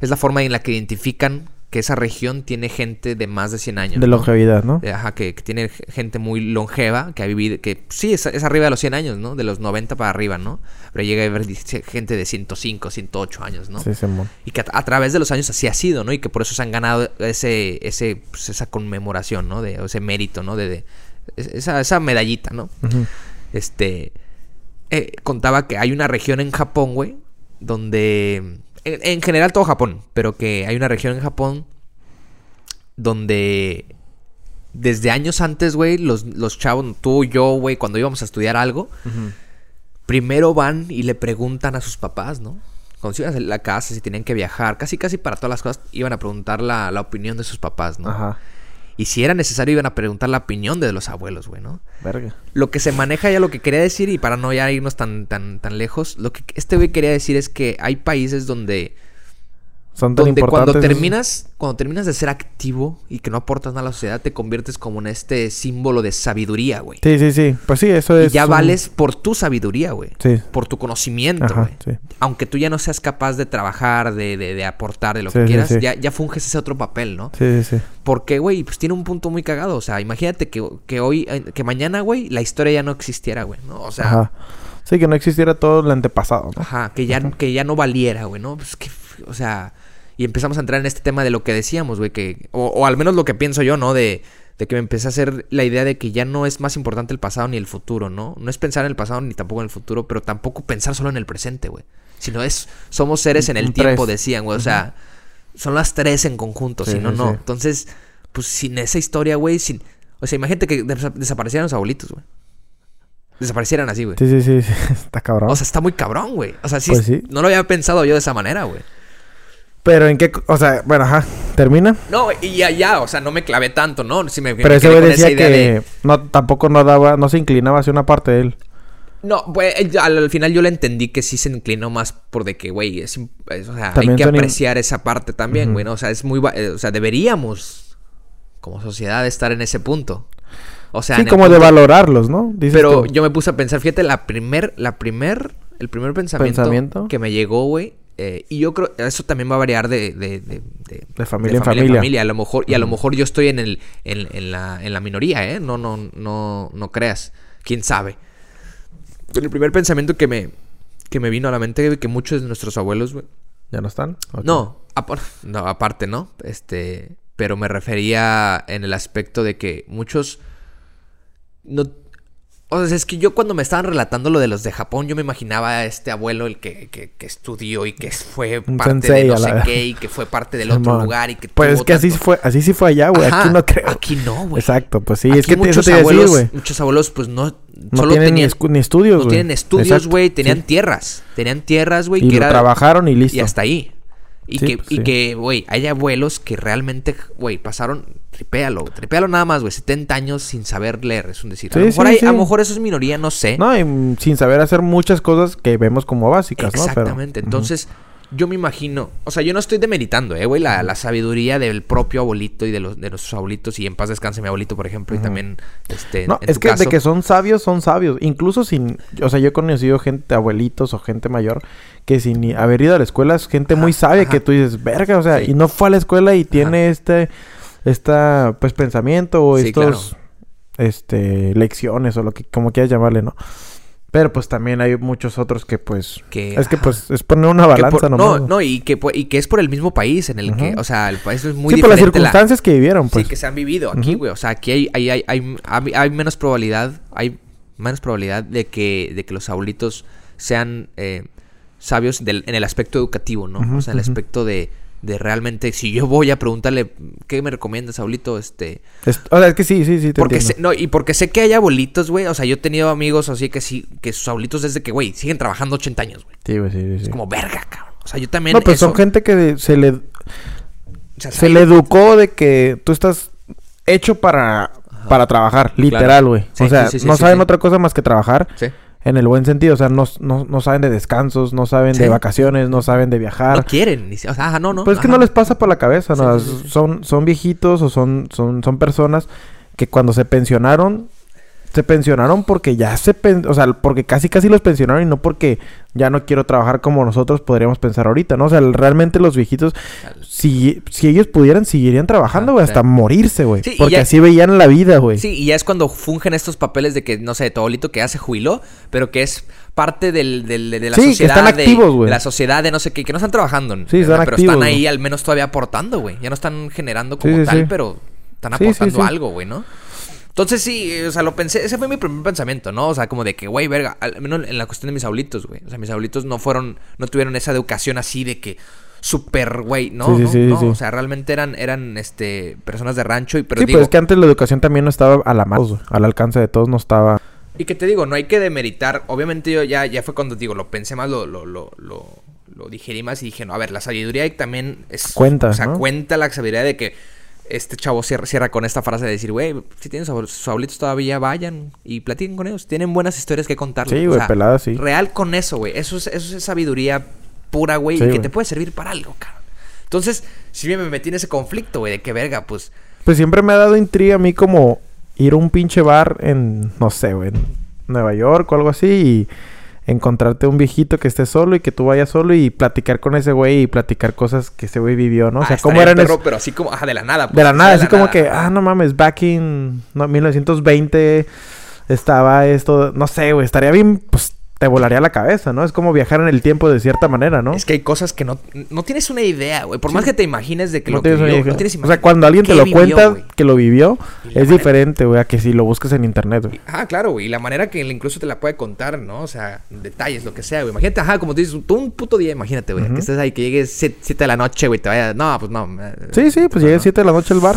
S1: es la forma en la que identifican que esa región tiene gente de más de 100 años.
S2: De longevidad, ¿no?
S1: Ajá, que, que tiene gente muy longeva, que ha vivido, que sí, es, es arriba de los 100 años, ¿no? De los 90 para arriba, ¿no? Pero llega a haber gente de 105, 108 años, ¿no?
S2: Sí, Simón.
S1: Y que a, a través de los años así ha sido, ¿no? Y que por eso se han ganado ese, ese, pues, esa conmemoración, ¿no? De, o ese mérito, ¿no? De, de- esa, esa medallita, ¿no? Este. Eh, contaba que hay una región en Japón, güey. Donde. En, en general todo Japón. Pero que hay una región en Japón. Donde. Desde años antes, güey. Los, los chavos, tú y yo, güey. Cuando íbamos a estudiar algo. Primero van y le preguntan a sus papás, ¿no? Cuando se iban a la casa, si tenían que viajar. Casi, casi para todas las cosas. Iban a preguntar la, la opinión de sus papás, ¿no?
S2: Ajá.
S1: Y si era necesario, iban a preguntar la opinión de los abuelos, güey, ¿no?
S2: Verga.
S1: Lo que se maneja ya lo que quería decir, y para no ya irnos tan, tan, tan lejos, lo que este güey quería decir es que hay países donde,
S2: Son tan
S1: donde cuando
S2: importantes. esos-
S1: terminas, cuando terminas de ser activo y que no aportas nada a la sociedad, te conviertes como en este símbolo de sabiduría, güey.
S2: Sí, sí, sí. Pues sí, eso
S1: Y
S2: es.
S1: ya
S2: un-
S1: vales por tu sabiduría, güey.
S2: Sí.
S1: Por tu conocimiento,
S2: Ajá,
S1: güey.
S2: sí.
S1: Aunque tú ya no seas capaz de trabajar, de, de- de aportar, de lo
S2: Sí,
S1: que quieras,
S2: sí.
S1: Ya, ya funges ese otro papel, ¿no?
S2: Sí, sí, sí.
S1: Porque, güey, pues tiene un punto muy cagado. O sea, imagínate que, que hoy, eh, que mañana, güey, la historia ya no existiera, güey, ¿no? O sea, ajá,
S2: Ajá. Sí, que no existiera todo el antepasado, ¿no?
S1: que, ya, que ya no valiera, güey, ¿no? Pues que, o sea, y empezamos a entrar en este tema de lo que decíamos, güey, que, o, o al menos lo que pienso yo, ¿no? De, de que me empecé a hacer la idea de que ya no es más importante el pasado ni el futuro, ¿no? No es pensar en el pasado ni tampoco en el futuro, pero tampoco pensar solo en el presente, güey. Sino es, somos seres en el tiempo, decían, güey. O sea, son las tres en conjunto,
S2: Sí,
S1: si no,
S2: sí,
S1: no. Entonces, pues sin esa historia, güey, sin... O sea, imagínate que desa- desaparecieran los abuelitos, güey. Desaparecieran así, güey.
S2: Sí, sí, sí. sí. Está cabrón.
S1: O sea, está muy cabrón, güey. O sea, sí,
S2: Pues sí.
S1: no lo había pensado yo de esa manera, güey.
S2: Pero en qué. O sea, bueno, ajá. Termina.
S1: No, y ya, ya, o sea, no me clavé tanto, ¿no? Sí me, me
S2: Pero ese
S1: quedé
S2: güey
S1: con
S2: decía que
S1: de-
S2: no, tampoco no daba, no se inclinaba hacia una parte de él.
S1: No, pues al, al final yo le entendí que sí se inclinó más por de que, güey, es, o sea, hay que apreciar esa parte también, güey, ¿no? O sea, es muy, va- eh, o sea, deberíamos como sociedad estar en ese punto. O sea,
S2: sí, como de valorarlos, ¿no? Dices
S1: Pero
S2: tú.
S1: yo me puse a pensar, fíjate, la primer, la primer, el primer pensamiento,
S2: ¿Pensamiento?
S1: que me llegó, güey, eh, y yo creo, eso también va a variar de, de, de,
S2: familia en familia.
S1: A lo mejor, y a lo mejor yo estoy en el, en, en la, en la minoría, ¿eh? No, no, no, no creas. Quién sabe. Pero el primer pensamiento que me, que me vino a la mente, que muchos de nuestros abuelos, güey,
S2: ¿Ya no están?
S1: No, no, aparte, ¿no? Este, pero me refería en el aspecto de que muchos no o sea, es que yo cuando me estaban relatando lo de los de Japón, yo me imaginaba a este abuelo el que, que, que estudió y que fue parte
S2: sensei,
S1: de no sé qué y que fue parte del otro lugar y que
S2: Pues es que así
S1: tanto-
S2: fue, así sí fue allá, güey. Aquí no creo.
S1: Aquí no, güey.
S2: Exacto, pues sí.
S1: Aquí
S2: es que
S1: muchos
S2: te
S1: abuelos,
S2: güey.
S1: muchos abuelos pues no,
S2: No
S1: solo
S2: tienen
S1: tenían
S2: ni estudios,
S1: no
S2: güey.
S1: tienen estudios, güey, tenían
S2: sí.
S1: tierras, tenían tierras, güey,
S2: Y
S1: que
S2: lo
S1: era
S2: trabajaron y listo.
S1: y hasta ahí. Y
S2: Sí,
S1: que,
S2: pues,
S1: y
S2: sí.
S1: que, güey, hay abuelos que realmente, güey, pasaron, tripéalo, tripéalo nada más, güey, 70 años sin saber leer, es un decir. a, lo mejor hay- a lo mejor eso es minoría, no sé.
S2: No, y sin saber hacer muchas cosas que vemos como básicas, ¿no? Pero-
S1: Exactamente. Entonces, yo me imagino, o sea, yo no estoy demeritando, eh, güey, la, la sabiduría del propio abuelito y de los de nuestros abuelitos y en paz descanse mi abuelito, por ejemplo, y también este
S2: No,
S1: en
S2: es
S1: tu
S2: que
S1: caso.
S2: de que son sabios, son sabios. Incluso sin... O sea, yo he conocido gente, abuelitos o gente mayor, que sin ni haber ido a la escuela es gente muy sabia
S1: ajá.
S2: que tú dices, verga, o sea,
S1: Sí.
S2: y no fue a la escuela y tiene este... Esta, pues, pensamiento o
S1: Sí,
S2: estos... Este... Lecciones o lo que... Como quieras llamarle, ¿no? Pero pues también hay muchos otros que pues...
S1: Que,
S2: es que
S1: ajá.
S2: pues es poner una balanza
S1: por-
S2: nomás.
S1: no, no, y que, por- y que es por el mismo país en el que, o sea, el país es muy
S2: sí, por las
S1: diferente. la-
S2: circunstancias que vivieron, pues.
S1: Sí, que se han vivido aquí, güey. O sea, aquí hay, hay, hay, hay, hay- menos probabilidad, hay menos probabilidad de que, de que los abuelitos sean eh, sabios del- en el aspecto educativo, ¿no? O sea, el aspecto de, de realmente, si yo voy a preguntarle, ¿qué me recomiendas, abuelito? Este,
S2: Es- o sea, es que sí, sí, sí, te
S1: porque
S2: entiendo.
S1: sé- no, y porque sé que hay abuelitos, güey. O sea, yo he tenido amigos así que sí, que sus abuelitos desde que, güey, siguen trabajando 80 años, güey.
S2: Sí, güey, sí, sí, sí.
S1: Es como verga, cabrón. O sea, yo también.
S2: No, pues
S1: eso-
S2: son gente que se le...
S1: o sea,
S2: Se le educó de que tú estás hecho para, para trabajar, literal, güey.
S1: Sí,
S2: o sea, no saben otra cosa más que trabajar
S1: Sí.
S2: En el buen sentido. O sea, no, no, no saben de descansos, no saben
S1: Sí.
S2: de vacaciones, no saben de viajar.
S1: No quieren. ni O sea, ajá, no, no.
S2: pues es que no les pasa por la cabeza, ¿no?
S1: Sí, sí, sí.
S2: Son, son viejitos o son, son, son personas que cuando se pensionaron se pensionaron porque ya se... pen- o sea, porque casi casi los pensionaron y no porque ya no quiero trabajar como nosotros podríamos pensar ahorita, ¿no? O sea, realmente los viejitos, si, si ellos pudieran, seguirían trabajando, güey, hasta morirse, güey.
S1: Sí,
S2: porque
S1: ya-
S2: así veían la vida, güey.
S1: Sí, y ya es cuando fungen estos papeles de que, no sé, tu abuelito que ya se jubiló, pero que es parte del, del- de la
S2: Sí, que
S1: sociedad.
S2: están
S1: de-
S2: activos, güey.
S1: De la sociedad de no sé qué, que no están trabajando.
S2: Sí, están.
S1: Pero
S2: activos,
S1: están ahí al menos todavía aportando, güey. Ya no están generando como
S2: Sí,
S1: tal, pero están aportando algo, güey, ¿no? Entonces sí, o sea, lo pensé, ese fue mi primer pensamiento, ¿no? O sea, como de que, güey, verga, al menos en la cuestión de mis abuelitos, güey. O sea, mis abuelitos no fueron, no tuvieron esa educación así de que súper, güey, no,
S2: Sí, sí,
S1: no,
S2: sí,
S1: no. O sea, realmente eran, eran, este, personas de rancho y, pero
S2: sí,
S1: digo,
S2: pero es que antes la educación también no estaba a la mano, al alcance de todos no estaba.
S1: Y que te digo, no hay que demeritar. Obviamente yo ya, ya fue cuando digo, lo pensé más, lo, lo, lo, lo, lo digerí más y dije, no, a ver, la sabiduría también es...
S2: Cuenta,
S1: O sea,
S2: ¿no?
S1: cuenta la sabiduría de que este chavo cierra, cierra con esta frase de decir, güey, si tienen sus abuelitos todavía, vayan y platiquen con ellos. Tienen buenas historias que contarles.
S2: Sí,
S1: O
S2: güey,
S1: sea,
S2: pelada, sí.
S1: Real con eso, güey. Eso es, eso es sabiduría pura, güey,
S2: Sí,
S1: y que te puede servir para algo, cabrón. Entonces, si bien me metí en ese conflicto, güey, de que verga, pues...
S2: Pues siempre me ha dado intriga a mí como ir a un pinche bar en, no sé, güey, en Nueva York o algo así y encontrarte un viejito que esté solo y que tú vayas solo y platicar con ese güey y platicar cosas que ese güey vivió, ¿no? O sea,
S1: ah,
S2: cómo
S1: estaría
S2: eran
S1: perro,
S2: es-
S1: Pero así como, ajá, de la nada. pues,
S2: de la
S1: sea,
S2: nada, así como
S1: nada.
S2: que, ah, no mames, back in no, 1920 estaba esto, no sé, güey, estaría bien, pues te volaría la cabeza, ¿no? Es como viajar en el tiempo de cierta manera, ¿no?
S1: Es que hay cosas que no, no tienes una idea, güey. Por más que te imagines de que
S2: No
S1: lo
S2: tienes una
S1: vivió,
S2: idea.
S1: no tienes
S2: o sea, cuando alguien te lo
S1: vivió,
S2: cuenta que lo vivió, es
S1: manera-
S2: diferente, güey, a que si lo buscas en internet, güey.
S1: Ah, claro, güey. Y la manera que incluso te la puede contar, ¿no? O sea, detalles, lo que sea, güey. Imagínate, ajá, como tú dices, tú un puto día, imagínate, güey. Que estés ahí, que llegues 7 de la noche, güey. Te vayas. No, pues no.
S2: Sí, sí, pues
S1: no, no.
S2: 7 de la noche al bar.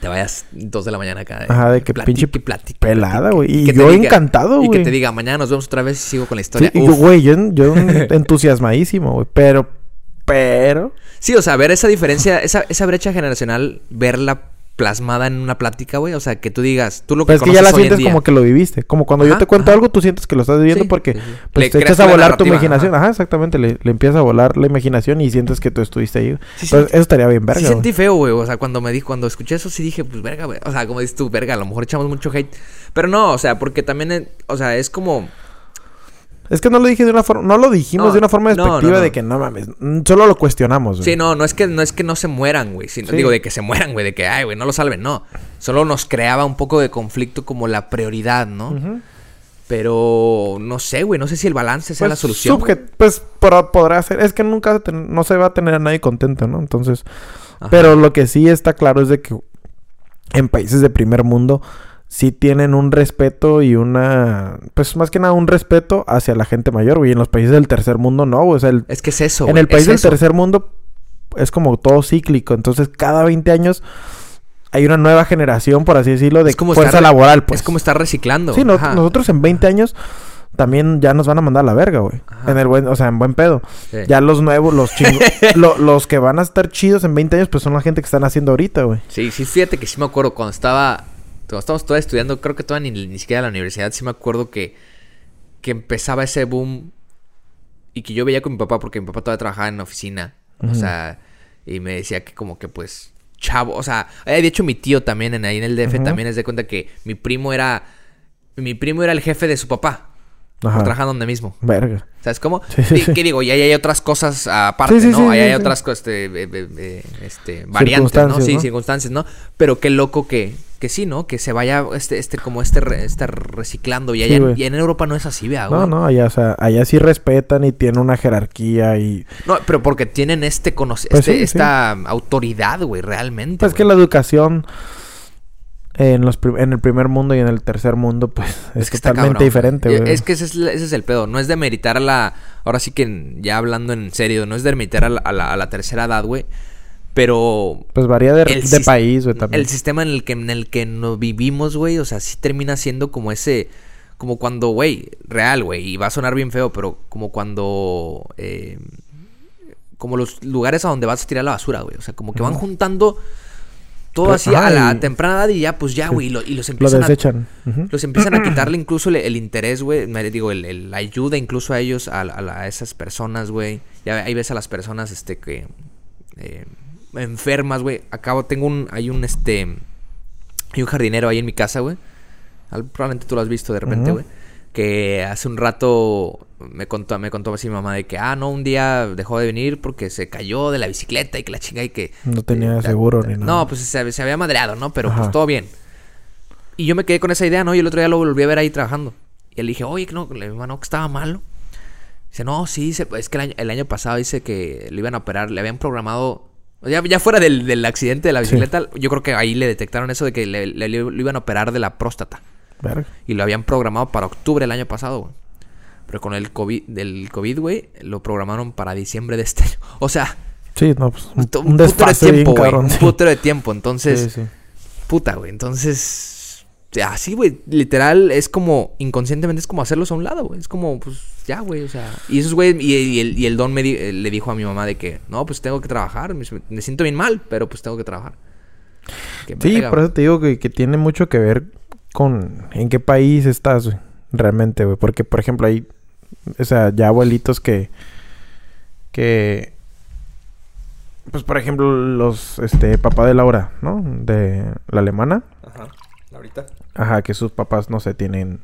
S1: Te vayas 2 de la mañana acá.
S2: Ajá, de que
S1: platique,
S2: pinche
S1: platique,
S2: pelada, güey. Y yo encantado,
S1: Y que
S2: güey.
S1: te diga, mañana nos vemos otra vez y sigo con la
S2: Sí,
S1: historia. Uf.
S2: güey, yo, yo entusiasmadísimo, güey. Pero, pero...
S1: Sí, o sea, ver esa diferencia, esa, esa brecha generacional, verla plasmada en una plática, güey. O sea, que tú digas, tú lo que
S2: Pues es que ya
S1: conoces
S2: la
S1: hoy
S2: sientes como que lo viviste. Como cuando yo te cuento
S1: ajá.
S2: algo, tú sientes que lo estás viviendo
S1: Sí,
S2: porque
S1: sí, sí.
S2: pues,
S1: Le
S2: te echas a
S1: la
S2: volar tu imaginación.
S1: ajá.
S2: Ajá, exactamente. Le, le empiezas a volar la imaginación y sientes que tú estuviste ahí. Entonces,
S1: sí.
S2: eso estaría bien verga,
S1: sí sentí feo, güey. O sea, cuando me di, cuando escuché eso, sí dije, pues verga, güey. O sea, como dices tú, verga, a lo mejor echamos mucho hate. Pero no, o sea, porque también, eh, o sea, es como.
S2: Es que no lo dije de una forma... No lo dijimos
S1: No,
S2: de una forma
S1: no,
S2: despectiva
S1: no.
S2: de que no mames. mm, Solo lo cuestionamos, güey.
S1: Sí, no, no es que no es que no se mueran, güey. sino-
S2: Sí.
S1: Digo, de que se mueran, güey, de que, ay, güey, no lo salven, no. Solo nos creaba un poco de conflicto como la prioridad, ¿no? Pero no sé, güey, no sé si el balance sea
S2: Pues,
S1: la solución.
S2: pues por- podrá ser. Es que nunca no se va a tener a nadie contento, ¿no? Entonces.
S1: Ajá.
S2: Pero lo que sí está claro es de que en países de primer mundo sí tienen un respeto y una. Pues más que nada un respeto hacia la gente mayor, güey. Y en los países del tercer mundo no, güey. O sea, el-
S1: Es que es eso,
S2: en
S1: güey,
S2: el país
S1: es
S2: del
S1: eso.
S2: tercer mundo es como todo cíclico. Entonces, cada 20 años hay una nueva generación, por así decirlo, de
S1: como
S2: fuerza
S1: estar-
S2: laboral, pues.
S1: Es como estar reciclando.
S2: Sí, no- nosotros en 20 años también ya nos van a mandar a la verga, güey. En el buen, o sea, en buen pedo.
S1: Sí.
S2: Ya los nuevos, los chingos, lo- los que van a estar chidos en 20 años, pues son la gente que están haciendo ahorita, güey.
S1: Sí, sí, fíjate que sí me acuerdo cuando estaba. Estábamos todavía estudiando, creo que todavía ni, ni siquiera en la universidad, sí me acuerdo que, que empezaba ese boom y que yo veía con mi papá, porque mi papá todavía trabajaba en la oficina. O sea, y me decía que como que pues, chavo, o sea, eh, de hecho mi tío también en ahí en el DF también es de cuenta que mi primo era, mi primo era el jefe de su papá,
S2: Ajá.
S1: trabajar donde mismo.
S2: Verga.
S1: ¿Sabes cómo?
S2: Sí, sí, sí.
S1: que digo, y ahí hay otras cosas aparte,
S2: Sí, sí,
S1: ¿no?
S2: sí,
S1: ahí hay otras este, eh, este, variantes, ¿no?
S2: Circunstancias,
S1: Sí,
S2: ¿no?
S1: circunstancias, ¿no? Pero qué loco que, que sí, ¿no? Que se vaya, este, este, como este, re- este reciclando. Y allá y en Europa no es así, vea, güey.
S2: No, no, allá, o sea, allá sí respetan y tienen una jerarquía y...
S1: No, pero porque tienen este conoce
S2: Pues
S1: este- esta autoridad, güey, realmente.
S2: Pues que la educación en, los en el primer mundo y en el tercer mundo, pues es,
S1: que
S2: totalmente diferente, güey.
S1: Es que ese es, ese es el pedo. No es de meritar a la. Ahora sí que ya hablando en serio, no es de meritar a la, a la- a la tercera edad, güey. Pero
S2: Pues varía de, país, güey, también.
S1: El sistema en el que en el que nos vivimos, güey, o sea, sí termina siendo como ese como cuando, güey, real, güey, y va a sonar bien feo, pero como cuando eh, como los lugares a donde vas a tirar la basura, güey, o sea, como que van juntando todo así a la
S2: y-
S1: temprana edad y ya pues ya,
S2: Sí.
S1: güey, y, lo- y los
S2: Lo
S1: empiezan a.
S2: Ujú.
S1: los empiezan a quitarle incluso el, el interés, güey. Digo, el, el- la ayuda incluso a ellos, a, a la- a esas personas, güey. Ya ahí ves a las personas, este, que... eh, enfermas, güey. Acabo, tengo un... Hay un, este... Hay un jardinero ahí en mi casa, güey. Probablemente tú lo has visto de repente, güey. Que hace un rato me contó, me contó así mi mamá de que, ah, no, un día dejó de venir porque se cayó de la bicicleta y que la chinga y que...
S2: No tenía
S1: eh,
S2: seguro ni nada.
S1: No, pues se, se había madreado, ¿no? Pero pues todo bien. Y yo me quedé con esa idea, ¿no? Y el otro día lo volví a ver ahí trabajando. Y le dije, oye, que no, le digo, no, que estaba malo. Dice, no, sí, es que el año, el año pasado dice que le iban a operar, le habían programado. Ya, ya fuera del, del accidente de la
S2: Sí.
S1: bicicleta, yo creo que ahí le detectaron eso de que le, le- le iban a operar de la próstata.
S2: Verga.
S1: Y lo habían programado para octubre del año pasado, güey. Pero con el COVID, del COVID, güey, lo programaron para diciembre de este año. O sea,
S2: Sí, no, pues un,
S1: un, de tiempo, güey. Un putero de tiempo. Entonces,
S2: Sí, sí.
S1: Puta, güey. Entonces, así, güey. Literal, es como, inconscientemente es como hacerlos a un lado, güey. Es como, pues, ya, güey. O sea, y esos, güey, y, y el, y el don me di- eh, le dijo a mi mamá de que, no, pues tengo que trabajar. Me, me siento bien mal, pero pues tengo que trabajar. Que
S2: Sí, por eso te digo que, que tiene mucho que ver con en qué país estás, güey. Realmente, güey. Porque, por ejemplo, hay, o sea, ya abuelitos que, que, pues, por ejemplo, los, este, papá de Laura, ¿no? De la alemana.
S1: Ajá. Ahorita.
S2: Ajá, que sus papás, no sé, tienen...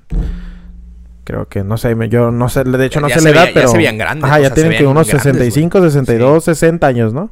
S2: Creo que, no sé, yo no sé, de hecho no sé
S1: se
S2: la edad,
S1: veía- ya
S2: pero...
S1: se veían grandes,
S2: Ajá,
S1: o
S2: ya
S1: se
S2: tienen que unos
S1: grandes, güey.
S2: 65, 62, 60 años, ¿no?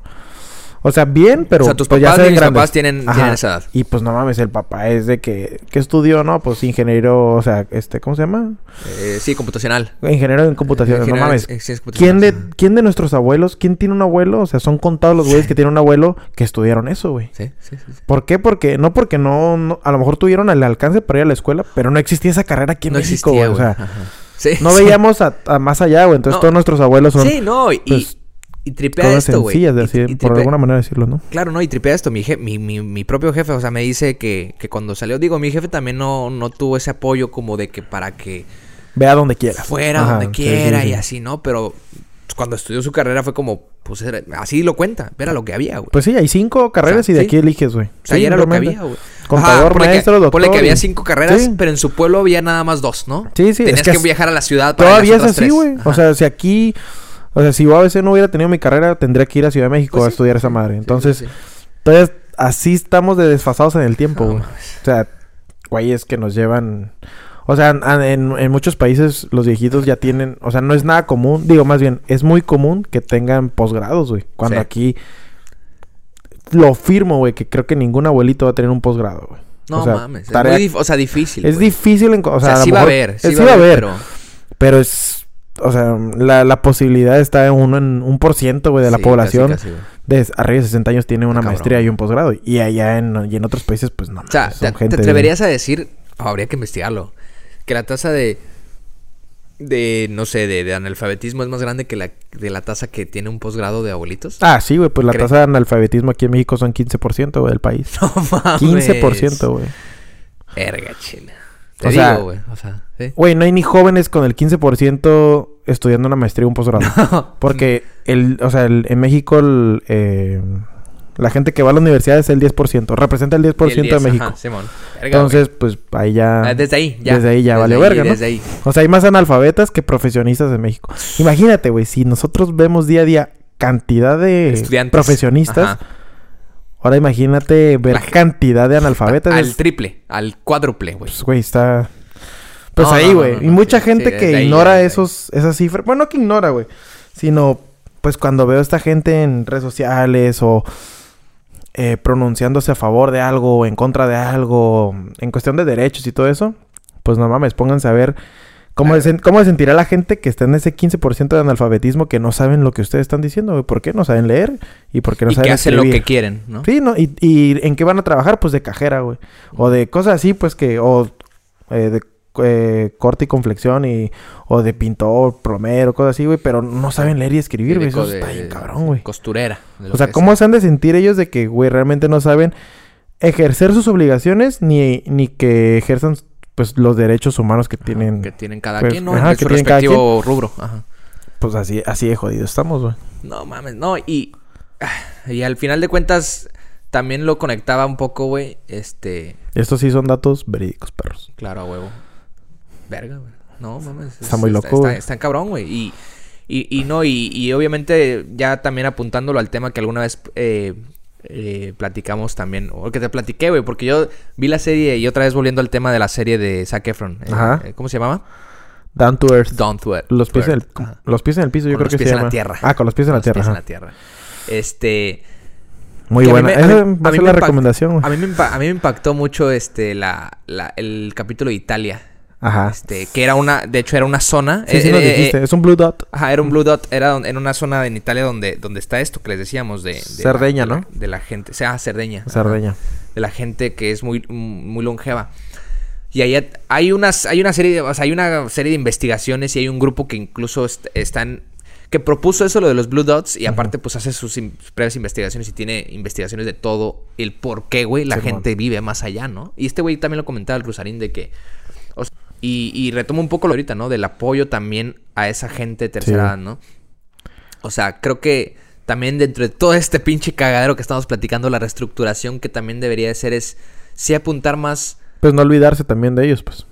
S2: O sea, bien, pero
S1: o sea, tus
S2: pues,
S1: papás y mis
S2: grandes.
S1: papás tienen, esa edad.
S2: Y pues no mames, el papá es de que... ¿Qué estudió, no? Pues ingeniero, o sea, este, ¿cómo se llama?
S1: Eh, sí, computacional.
S2: Ingeniero en computación. No mames.
S1: ciencias
S2: ¿Quién de. ¿Quién de nuestros abuelos, quién tiene un abuelo? O sea, son contados los güeyes que tienen un abuelo que estudiaron eso, güey.
S1: Sí, sí, sí. sí.
S2: ¿Por qué? Porque, no porque no, no- a lo mejor tuvieron el alcance para ir a la escuela, pero no existía esa carrera aquí en
S1: no
S2: México,
S1: existía,
S2: güey. O sea,
S1: Ajá. Sí,
S2: no
S1: sí.
S2: veíamos a, a más allá, güey. Entonces
S1: No.
S2: todos nuestros abuelos son
S1: Sí, no, y,
S2: pues,
S1: y tripea
S2: cosas
S1: esto, güey.
S2: sencillas de
S1: Y-
S2: decir,
S1: y
S2: por alguna manera decirlo, ¿no?
S1: Claro, no, y tripea esto. Mi, je- mi, mi, mi propio jefe, o sea, me dice que, que cuando salió, digo, mi jefe también no, no tuvo ese apoyo como de que para que
S2: Ve a donde quiera.
S1: fuera
S2: Ajá,
S1: donde
S2: sí,
S1: quiera
S2: sí,
S1: y
S2: sí.
S1: así, ¿no? Pero cuando estudió su carrera fue como, pues era- así lo cuenta, era lo que había, güey.
S2: Pues sí, hay cinco carreras
S1: O sea,
S2: y de
S1: sí.
S2: aquí eliges, güey.
S1: o sea,
S2: Sí,
S1: ya era lo que había, güey.
S2: Contador, maestro,
S1: que,
S2: doctor.
S1: ponle que había cinco carreras,
S2: Sí.
S1: pero en su pueblo había nada más dos, ¿no?
S2: Sí, sí,
S1: Tenías
S2: es que
S1: viajar a la ciudad para
S2: Todavía es así, güey. O sea, si aquí... O sea, si yo a veces no hubiera tenido mi carrera, tendría que ir a Ciudad de México
S1: Pues
S2: a
S1: sí.
S2: estudiar esa madre. Entonces,
S1: sí, sí.
S2: Entonces, así estamos de desfasados en el tiempo, güey. o sea, güeyes que nos llevan... O sea, en, en- muchos países los viejitos ya tienen... O sea, no es nada común. Digo, más bien, es muy común que tengan posgrados, güey. Cuando aquí... Lo firmo, güey, que creo que ningún abuelito va a tener un posgrado, güey.
S1: No
S2: o sea,
S1: mames,
S2: tarea-
S1: es muy o sea, difícil.
S2: Es
S1: güey.
S2: difícil... en- o
S1: O
S2: sea,
S1: sea,
S2: a lo
S1: sí va a haber, sí,
S2: eh,
S1: va a haber,
S2: pero...
S1: pero
S2: es... O sea, la, la posibilidad está en uno en un por ciento, güey, de la
S1: Sí,
S2: población
S1: casi,
S2: de arriba de 60 años tiene una maestría y un posgrado. Y allá en, y en otros países, pues no.
S1: O sea, te,
S2: gente
S1: te
S2: de-
S1: atreverías a decir, oh, habría que investigarlo, que la tasa de, de no sé, de, de analfabetismo es más grande que la de la tasa que tiene un posgrado de abuelitos.
S2: Ah, sí, güey, pues la tasa de analfabetismo aquí en México son 15%, güey, del país.
S1: No mames.
S2: 15%, güey.
S1: Verga, chile. Te
S2: O sea-
S1: güey. O sea, ¿sí?
S2: Güey, no hay ni jóvenes con el 15% estudiando una maestría o un posgrado. Porque, el, o sea, el- en México, el, eh, la gente que va a la universidad es el 10%. Representa el 10%,
S1: Y el
S2: de
S1: 10,
S2: México.
S1: ajá, Simón. Verga,
S2: Entonces, pues ahí ya...
S1: Ah, desde ahí, ya.
S2: desde ahí ya valió
S1: ahí,
S2: verga, ¿no?
S1: Desde ahí.
S2: O sea, hay más analfabetas que profesionistas en México. Imagínate, güey, si nosotros vemos día a día cantidad de
S1: Estudiantes.
S2: profesionistas,
S1: Ajá.
S2: Ahora imagínate ver
S1: La-
S2: cantidad de analfabetas.
S1: Al triple, al cuádruple, güey.
S2: pues, güey, está... Pues
S1: No,
S2: ahí,
S1: no,
S2: güey.
S1: no,
S2: y mucha
S1: sí,
S2: gente
S1: sí,
S2: que
S1: ahí,
S2: ignora
S1: ahí.
S2: esos, esas cifras. Bueno, no que ignora, güey. Sino, pues cuando veo a esta gente en redes sociales o eh, pronunciándose a favor de algo o en contra de algo, en cuestión de derechos y todo eso, pues no mames, pónganse a ver cómo, se, cómo se sentirá la gente que está en ese 15% de analfabetismo que no saben lo que ustedes están diciendo. ¿Por qué? No saben leer y por qué no
S1: y
S2: saben
S1: que hacen lo que quieren, ¿no?
S2: Sí, ¿no? Y, y en qué van a trabajar, pues de cajera, güey. O de cosas así, pues que, o eh, de eh, corte y conflexión y, o de pintor, plomero, cosas así, güey, pero no saben leer y escribir, güey. Eso
S1: de-
S2: está bien cabrón, güey.
S1: Costurera.
S2: O sea, ¿cómo se han de sentir ellos de que, güey, realmente no saben ejercer sus obligaciones ni, ni que ejerzan, pues, los derechos humanos que tienen?
S1: que tienen cada
S2: pues,
S1: quien, ¿no?
S2: ajá,
S1: en
S2: que
S1: su
S2: tienen cada
S1: respectivo rubro. Ajá.
S2: Pues así, así de jodido estamos, güey.
S1: No mames, no, y, y al final de cuentas también lo conectaba un poco, güey, este,
S2: Estos sí son datos verídicos, perros.
S1: claro, a huevo. Verga, güey. No mames.
S2: Está muy loco,
S1: Está,
S2: güey.
S1: está cabrón, güey. Y, y, y no, y, y obviamente ya también apuntándolo al tema que alguna vez eh, eh, platicamos también, o que te platiqué, güey, porque yo vi la serie y otra vez volviendo al tema de la serie de Zac Efron. eh,
S2: Ajá.
S1: eh, ¿Cómo se llamaba?
S2: Down to Earth.
S1: Down to Earth.
S2: Los pies, en el, los pies en el piso, yo
S1: Con
S2: creo
S1: los
S2: que
S1: pies
S2: se
S1: en la
S2: llama.
S1: tierra.
S2: Ah, con los pies en la
S1: Los
S2: tierra.
S1: pies en la tierra. Este...
S2: Muy buena. Esa va
S1: a
S2: ser la recomendación.
S1: A mí, me a mí me impactó mucho este la, la- el capítulo de Italia.
S2: Ajá.
S1: Este, que era una, de hecho era una zona.
S2: Sí, sí
S1: eh,
S2: nos
S1: eh,
S2: dijiste.
S1: eh,
S2: es un Blue Dot.
S1: Ajá, era un Blue Dot, era en una zona en Italia donde, donde está esto que les decíamos de... de
S2: Cerdeña,
S1: la-
S2: ¿no?
S1: de la gente, o sea, Cerdeña. ajá.
S2: Cerdeña.
S1: de la gente que es muy, muy longeva. Y ahí hay unas, hay una serie de, o sea, hay una serie de investigaciones y hay un grupo que incluso est- están que propuso eso lo de los Blue Dots y aparte pues hace sus, in- previas investigaciones y tiene investigaciones de todo el por qué, güey, la gente vive más allá, ¿no? Y este güey también lo comentaba el Rusarín de que y, y retomo un poco lo ahorita, ¿no? Del apoyo también a esa gente de tercera
S2: Sí.
S1: edad, ¿no? O sea, creo que también dentro de todo este pinche cagadero que estamos platicando, la reestructuración que también debería de ser es sí apuntar más.
S2: Pues no olvidarse también de ellos, pues.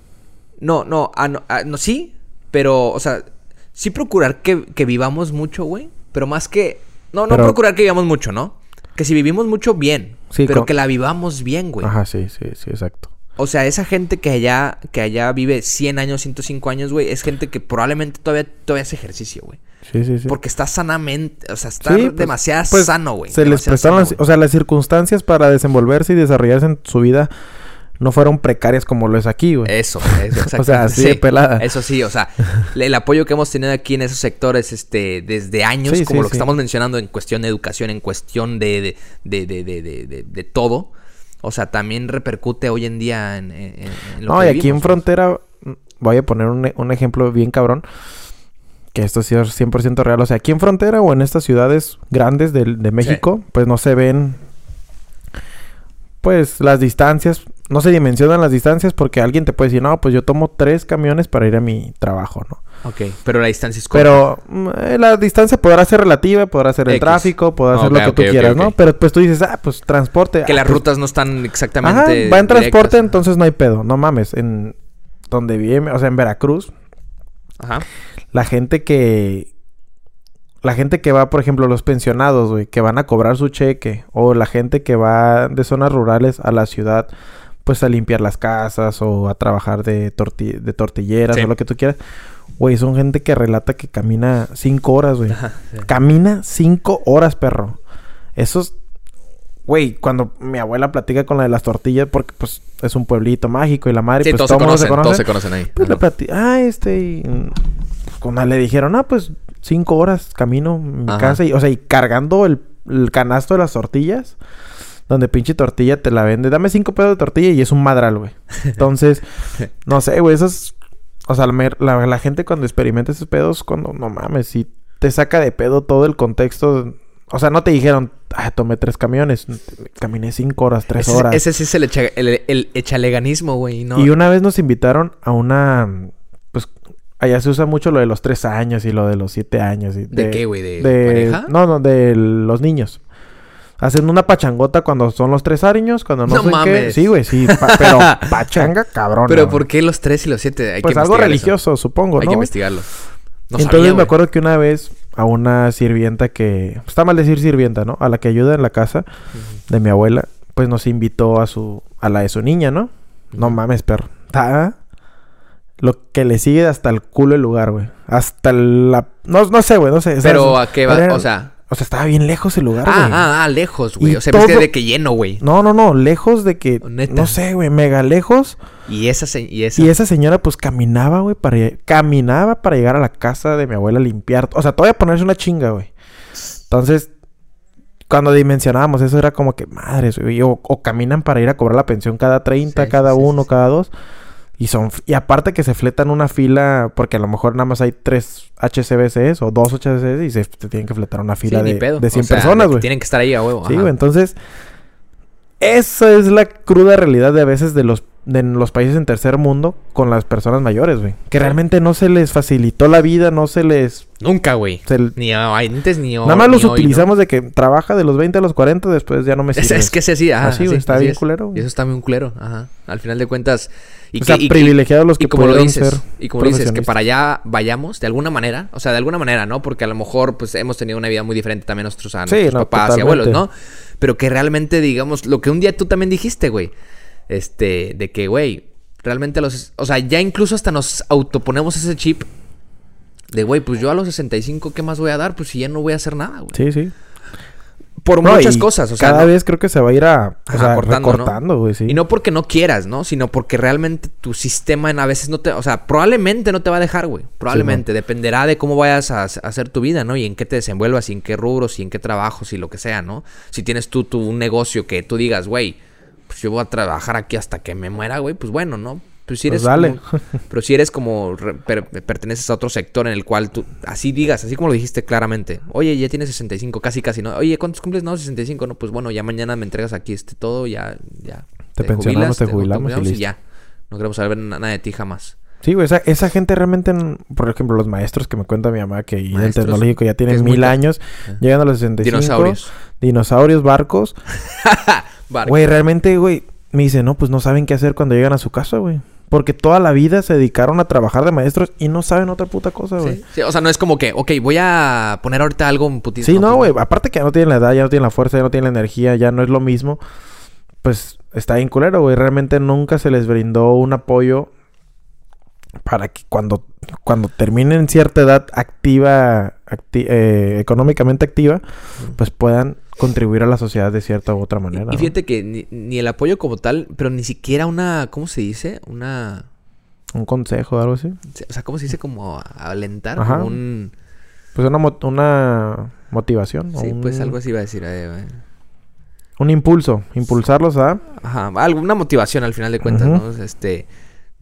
S1: No, no, ah, no, ah, no, sí, pero, o sea, sí procurar que, que vivamos mucho, güey. Pero más que. No, no
S2: Pero-
S1: procurar que vivamos mucho, ¿no? Que si vivimos mucho, bien.
S2: Sí,
S1: pero que la vivamos bien, güey.
S2: Ajá, sí, sí, sí, exacto.
S1: O sea, esa gente que allá, que allá vive 100 años, 105 años, güey, es gente que probablemente todavía, todavía hace ejercicio, güey.
S2: Sí, sí, sí.
S1: Porque está sanamente, o sea, está
S2: Sí, pues-
S1: demasiado
S2: pues,
S1: sano, güey.
S2: Se les prestaron,
S1: sano,
S2: las-
S1: güey.
S2: o sea, las circunstancias para desenvolverse y desarrollarse en su vida no fueron precarias como lo es aquí, güey.
S1: Eso, eso.
S2: O sea, así de pelada.
S1: Eso sí, o sea, el apoyo que hemos tenido aquí en esos sectores, este, desde años, como lo que estamos mencionando en cuestión de educación, en cuestión de, de, de, de, de, de- de- de todo. O sea, también repercute hoy en día en, en- en lo
S2: No,
S1: que
S2: y aquí en
S1: vivimos,
S2: frontera, mm, voy a poner un, un ejemplo bien cabrón. Que esto sí es 100% real. O sea, aquí en frontera o en estas ciudades grandes del- de, México, pues no se ven. Pues las distancias, no se dimensionan las distancias porque alguien te puede decir, no, pues yo tomo tres camiones para ir a mi trabajo, ¿no?
S1: Ok, pero la distancia es corta.
S2: Pero mm, eh, la distancia podrá ser relativa, podrá ser el
S1: X.
S2: tráfico, podrá ser lo que tú quieras. ¿no? Pero pues tú dices, ah, pues transporte.
S1: que
S2: ah,
S1: las
S2: pues,
S1: rutas no están
S2: Ajá,
S1: exactamente.
S2: va en transporte,
S1: directas.
S2: entonces no hay pedo, no mames. En donde vive, o sea, en Veracruz,
S1: Ajá.
S2: la gente que. La gente que va, por ejemplo, los pensionados, güey, que van a cobrar su cheque, o la gente que va de zonas rurales a la ciudad, pues a limpiar las casas o a trabajar de, torti- de tortilleras
S1: Sí.
S2: o lo que tú quieras. Güey, son gente que relata que camina cinco horas, güey.
S1: Sí.
S2: Camina cinco horas, perro. Esos. Güey, cuando mi abuela platica con la de las tortillas, porque pues es un pueblito mágico y la madre,
S1: Sí,
S2: pues
S1: todos
S2: todo
S1: se conocen,
S2: conoce.
S1: todos se conocen ahí.
S2: Pues le
S1: Ajá.
S2: plati- ah, este, y, pues, cuando le dijeron, ah, pues cinco horas camino mi
S1: Ajá.
S2: casa, y, o sea, y cargando el, el canasto de las tortillas, donde pinche tortilla te la vende, dame cinco pedos de tortilla y es un madral, güey. Entonces, no sé, güey, esas, o sea, la, mer- la, la gente cuando experimenta esos pedos, cuando, no mames, si te saca de pedo todo el contexto, o sea, no te dijeron, ah, tomé tres camiones, caminé cinco horas, tres
S1: Ese,
S2: horas.
S1: ese sí es el, echa- el, el echaleganismo, güey. ¿no?
S2: Y una vez nos invitaron a una. Pues allá se usa mucho lo de los tres años y lo de los siete años. Y
S1: ¿De qué, güey? ¿De
S2: de-
S1: pareja?
S2: No, no, de los niños. Hacen una pachangota cuando son los tres años, cuando no,
S1: No
S2: sé qué.
S1: mames.
S2: Sí, güey, sí. pa- pero pachanga, cabrón.
S1: Pero ¿por qué los tres y los siete? Hay
S2: Pues
S1: que
S2: algo
S1: eso.
S2: religioso, supongo,
S1: Hay
S2: ¿no?
S1: que
S2: güey?
S1: investigarlo. No
S2: Entonces
S1: sabía,
S2: me acuerdo que una vez a una sirvienta que... Está mal decir sirvienta, ¿no? A la que ayuda en la casa de mi abuela, pues nos invitó a su... A la de su niña, ¿no? No mames, perro. Lo que le sigue hasta el culo el lugar, güey. Hasta la... No, no sé, güey, no sé.
S1: Pero a qué va,
S2: era-
S1: o sea...
S2: O sea, estaba bien lejos el lugar,
S1: Ah,
S2: güey.
S1: ah, ah, lejos, güey. O sea, viste
S2: todo-
S1: de que lleno, güey.
S2: No, no, no. Lejos de que...
S1: Neta.
S2: No sé, güey. Mega lejos.
S1: Y esa, se- y esa...
S2: Y esa señora pues caminaba, güey, para caminaba para llegar a la casa de mi abuela a limpiar, o sea, todavía ponerse una chinga, güey. Entonces, cuando dimensionábamos eso era como que madres, güey, o, o caminan para ir a cobrar la pensión cada 30,
S1: Sí,
S2: cada
S1: sí,
S2: uno,
S1: sí.
S2: cada dos. Y son y aparte que se fletan una fila porque a lo mejor nada más hay tres HCBCs o dos HCBCs y se te tienen que fletar una fila de, de 100
S1: O sea,
S2: personas, güey.
S1: Tienen que estar ahí a huevo.
S2: Sí, güey, entonces esa es la cruda realidad de a veces de los de los países en tercer mundo con las personas mayores, güey. Que realmente no se les facilitó la vida, no se les...
S1: Nunca, güey.
S2: se
S1: Ni antes ni hoy.
S2: Nada más los
S1: hoy, ¿no?
S2: utilizamos de que trabaja de los 20 a los 40, después ya no me sirve.
S1: es que ese sí, ajá.
S2: Así, güey, está bien
S1: es.
S2: culero, güey.
S1: Y eso está bien culero, ajá. Al final de cuentas. Y
S2: o sea,
S1: que- y-
S2: privilegiados los
S1: y
S2: que
S1: como lo dices,
S2: ser
S1: y como lo dices, que para allá vayamos de alguna manera, o sea, de alguna manera, ¿no? Porque a lo mejor, pues, hemos tenido una vida muy diferente también nosotros a
S2: Sí,
S1: nuestros
S2: no,
S1: papás y abuelos, ¿no? Pero que realmente, digamos, lo que un día tú también dijiste, güey, este, de que, güey, realmente los, o sea, ya incluso hasta nos autoponemos ese chip de, güey, pues yo a los 65, ¿qué más voy a dar? Pues si ya no voy a hacer nada, güey.
S2: Sí, sí.
S1: Por
S2: No,
S1: muchas cosas, o sea,
S2: cada
S1: ¿no?
S2: vez creo que se va a ir a, o
S1: Ajá,
S2: sea,
S1: cortando, ¿no?
S2: recortando, güey, sí.
S1: Y no porque no quieras, ¿no? Sino porque realmente tu sistema en a veces no te... O sea, probablemente no te va a dejar, güey. Probablemente. Dependerá de cómo vayas a, a hacer tu vida, ¿no? Y en qué te desenvuelvas, y en qué rubros, y en qué trabajos, y lo que sea, ¿no? Si tienes tú, tú un negocio que tú digas, güey, pues yo voy a trabajar aquí hasta que me muera, güey, pues bueno, ¿no? Pues si
S2: Pues
S1: eres
S2: dale.
S1: como- pero si eres como re- per- perteneces a otro sector en el cual tú así digas, así como lo dijiste claramente. Oye, ya tienes 65, casi casi, ¿no? Oye, ¿cuántos cumples? No, 65, no, pues bueno, ya mañana me entregas aquí este todo, ya ya
S2: Te pensionamos, te jubilamos y
S1: y,
S2: listo.
S1: ya. No queremos saber na- nada de ti jamás.
S2: Sí, güey, esa, esa gente realmente, por ejemplo, los maestros que me cuenta mi mamá que del
S1: Maestros,
S2: tecnológico ya tienen mil años,
S1: Ah.
S2: llegan a los 65.
S1: Dinosaurios.
S2: Dinosaurios, barcos. Güey, realmente, güey, me dice, no, pues no saben qué hacer cuando llegan a su casa, güey. Porque toda la vida se dedicaron a trabajar de maestros y no saben otra puta cosa, güey.
S1: Sí, sí, o sea, no es como que, ok, voy a poner ahorita algo en putiza.
S2: Sí, no, güey. Aparte que ya no tienen la edad, ya no tienen la fuerza, ya no tienen la energía, ya no es lo mismo. Pues está bien culero, güey. Realmente nunca se les brindó un apoyo para que cuando, cuando terminen cierta edad activa, acti- eh, económicamente activa, pues puedan contribuir a la sociedad de cierta u otra manera.
S1: Y, fíjate que ni, ni el apoyo como tal, pero ni siquiera una, ¿cómo se dice? Una...
S2: Un consejo o algo así.
S1: O sea, ¿cómo se dice? Como alentar,
S2: Ajá.
S1: como un...
S2: Pues una, mo- una motivación.
S1: Sí, pues
S2: un-
S1: algo así iba a decir. eh, güey.
S2: Un impulso. Impulsarlos a...
S1: Ajá, alguna motivación al final de cuentas. ¿no? Este,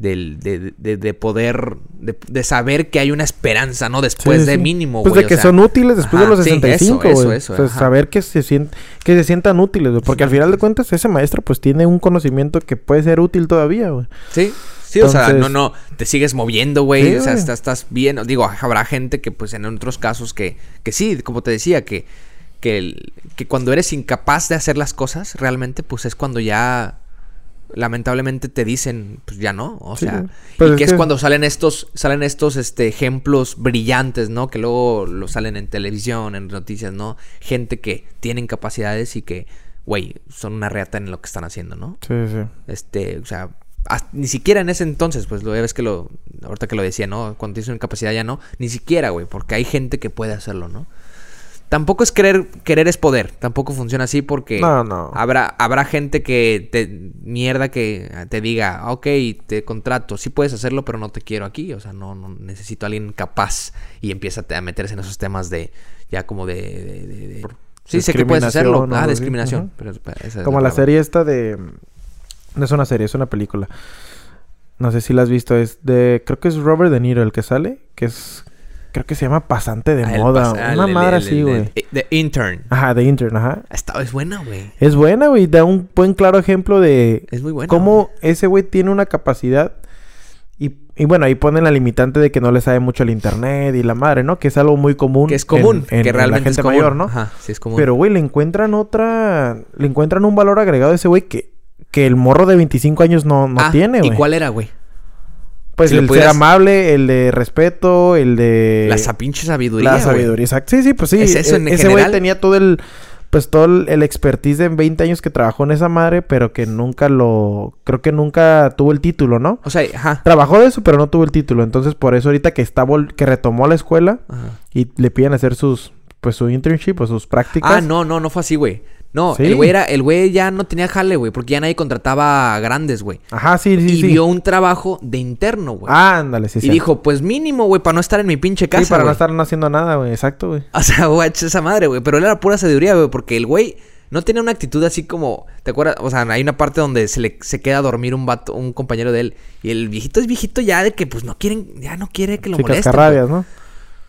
S1: del, de, de, de poder, de, de saber que hay una esperanza, ¿no? Después
S2: Sí, sí,
S1: de
S2: sí.
S1: mínimo,
S2: Pues
S1: güey.
S2: de
S1: o
S2: que
S1: sea,
S2: son útiles después
S1: ajá,
S2: de los
S1: sí,
S2: 65,
S1: eso,
S2: güey.
S1: eso,
S2: O sea, saber que se, sient- que se sientan útiles, güey. Porque al final de cuentas, ese maestro, pues, tiene un conocimiento que puede ser útil todavía, güey.
S1: Sí, sí, o sea, no, no, te sigues moviendo, güey.
S2: Sí,
S1: o sea, estás, estás bien. Digo, habrá gente que, pues, en otros casos que, que sí, como te decía, que, que, el- que cuando eres incapaz de hacer las cosas, realmente, pues, es cuando ya lamentablemente te dicen, pues ya no, o
S2: Sí,
S1: sea.
S2: Pues
S1: y
S2: es
S1: que es
S2: que-
S1: cuando salen estos, salen estos este, ejemplos brillantes, ¿no? Que luego lo salen en televisión, en noticias, ¿no? Gente que tienen capacidades y que, güey, son una reata en lo que están haciendo, ¿no?
S2: Sí, sí.
S1: Este, o sea, hasta- ni siquiera en ese entonces, pues lo ves que lo, ahorita que lo decía, ¿no? Cuando tienes una capacidad ya no, ni siquiera, güey, porque hay gente que puede hacerlo, ¿no? Tampoco es querer, querer es poder, tampoco funciona así porque
S2: No, no.
S1: habrá, habrá gente que te, mierda que te diga, "Ah, ok, te contrato, sí puedes hacerlo, pero no te quiero aquí, o sea, no, no necesito a alguien capaz y empieza a meterse en esos temas de, ya como de... de- de- de- Sí, sé que puedes hacerlo. Ah, discriminación.
S2: ajá.
S1: pero esa es
S2: Como la
S1: palabra.
S2: serie esta de... No es una serie, es una película. No sé si la has visto. Es de... Creo que es Robert De Niro el que sale. Que es... Creo que se llama Pasante de
S1: Ah,
S2: Moda.
S1: pas- ah,
S2: una
S1: el-
S2: madre así, güey.
S1: The Intern.
S2: Ajá, de Intern, ajá.
S1: Esta es buena, güey.
S2: Es buena, güey. Da un buen claro ejemplo de
S1: Es muy buena.
S2: cómo ese güey tiene una capacidad. Y, y bueno, ahí ponen la limitante de que no le sabe mucho el internet y la madre, ¿no? Que es algo muy común.
S1: Que es común.
S2: en- en-
S1: que
S2: en
S1: realmente
S2: la gente
S1: es común.
S2: mayor, ¿no?
S1: Ajá, sí es común.
S2: Pero, güey, le encuentran otra... Le encuentran un valor agregado a ese güey que, que el morro de 25 años no, no
S1: Ah,
S2: tiene, güey.
S1: ¿Y cuál era, güey?
S2: Pues
S1: si
S2: el
S1: pudieras-
S2: ser amable, el de respeto, el de...
S1: La pinche sabiduría.
S2: La sabiduría, exacto. Sí, sí, pues sí.
S1: ¿Es eso
S2: e-
S1: en
S2: ese güey tenía todo el... Pues todo el, el expertise de 20 años que trabajó en esa madre, pero que nunca lo... Creo que nunca tuvo el título, ¿no?
S1: O sea, ajá.
S2: Trabajó de eso, pero no tuvo el título. Entonces, por eso ahorita que está... vol- Que retomó la escuela
S1: Ajá.
S2: y le piden hacer sus... Pues su internship o sus prácticas.
S1: Ah, no, no, no fue así, güey. No,
S2: Sí.
S1: el güey era, el güey ya no tenía jale, güey, porque ya nadie contrataba a grandes, güey.
S2: Ajá, sí, sí,
S1: y
S2: sí.
S1: vio un trabajo de interno, güey.
S2: Ah, ándale, sí,
S1: y
S2: sí.
S1: dijo, pues mínimo, güey, para no estar en mi pinche casa.
S2: Sí, para no
S1: güey".
S2: estar no haciendo nada, güey. Exacto, güey.
S1: O sea, güey, esa madre, güey. Pero él era pura sabiduría, güey. Porque el güey no tenía una actitud así como. ¿Te acuerdas? O sea, hay una parte donde se le se queda a dormir un vato, un compañero de él. Y el viejito es viejito ya de que pues no quieren, ya no quiere que lo
S2: Sí,
S1: molesten.
S2: ¿no?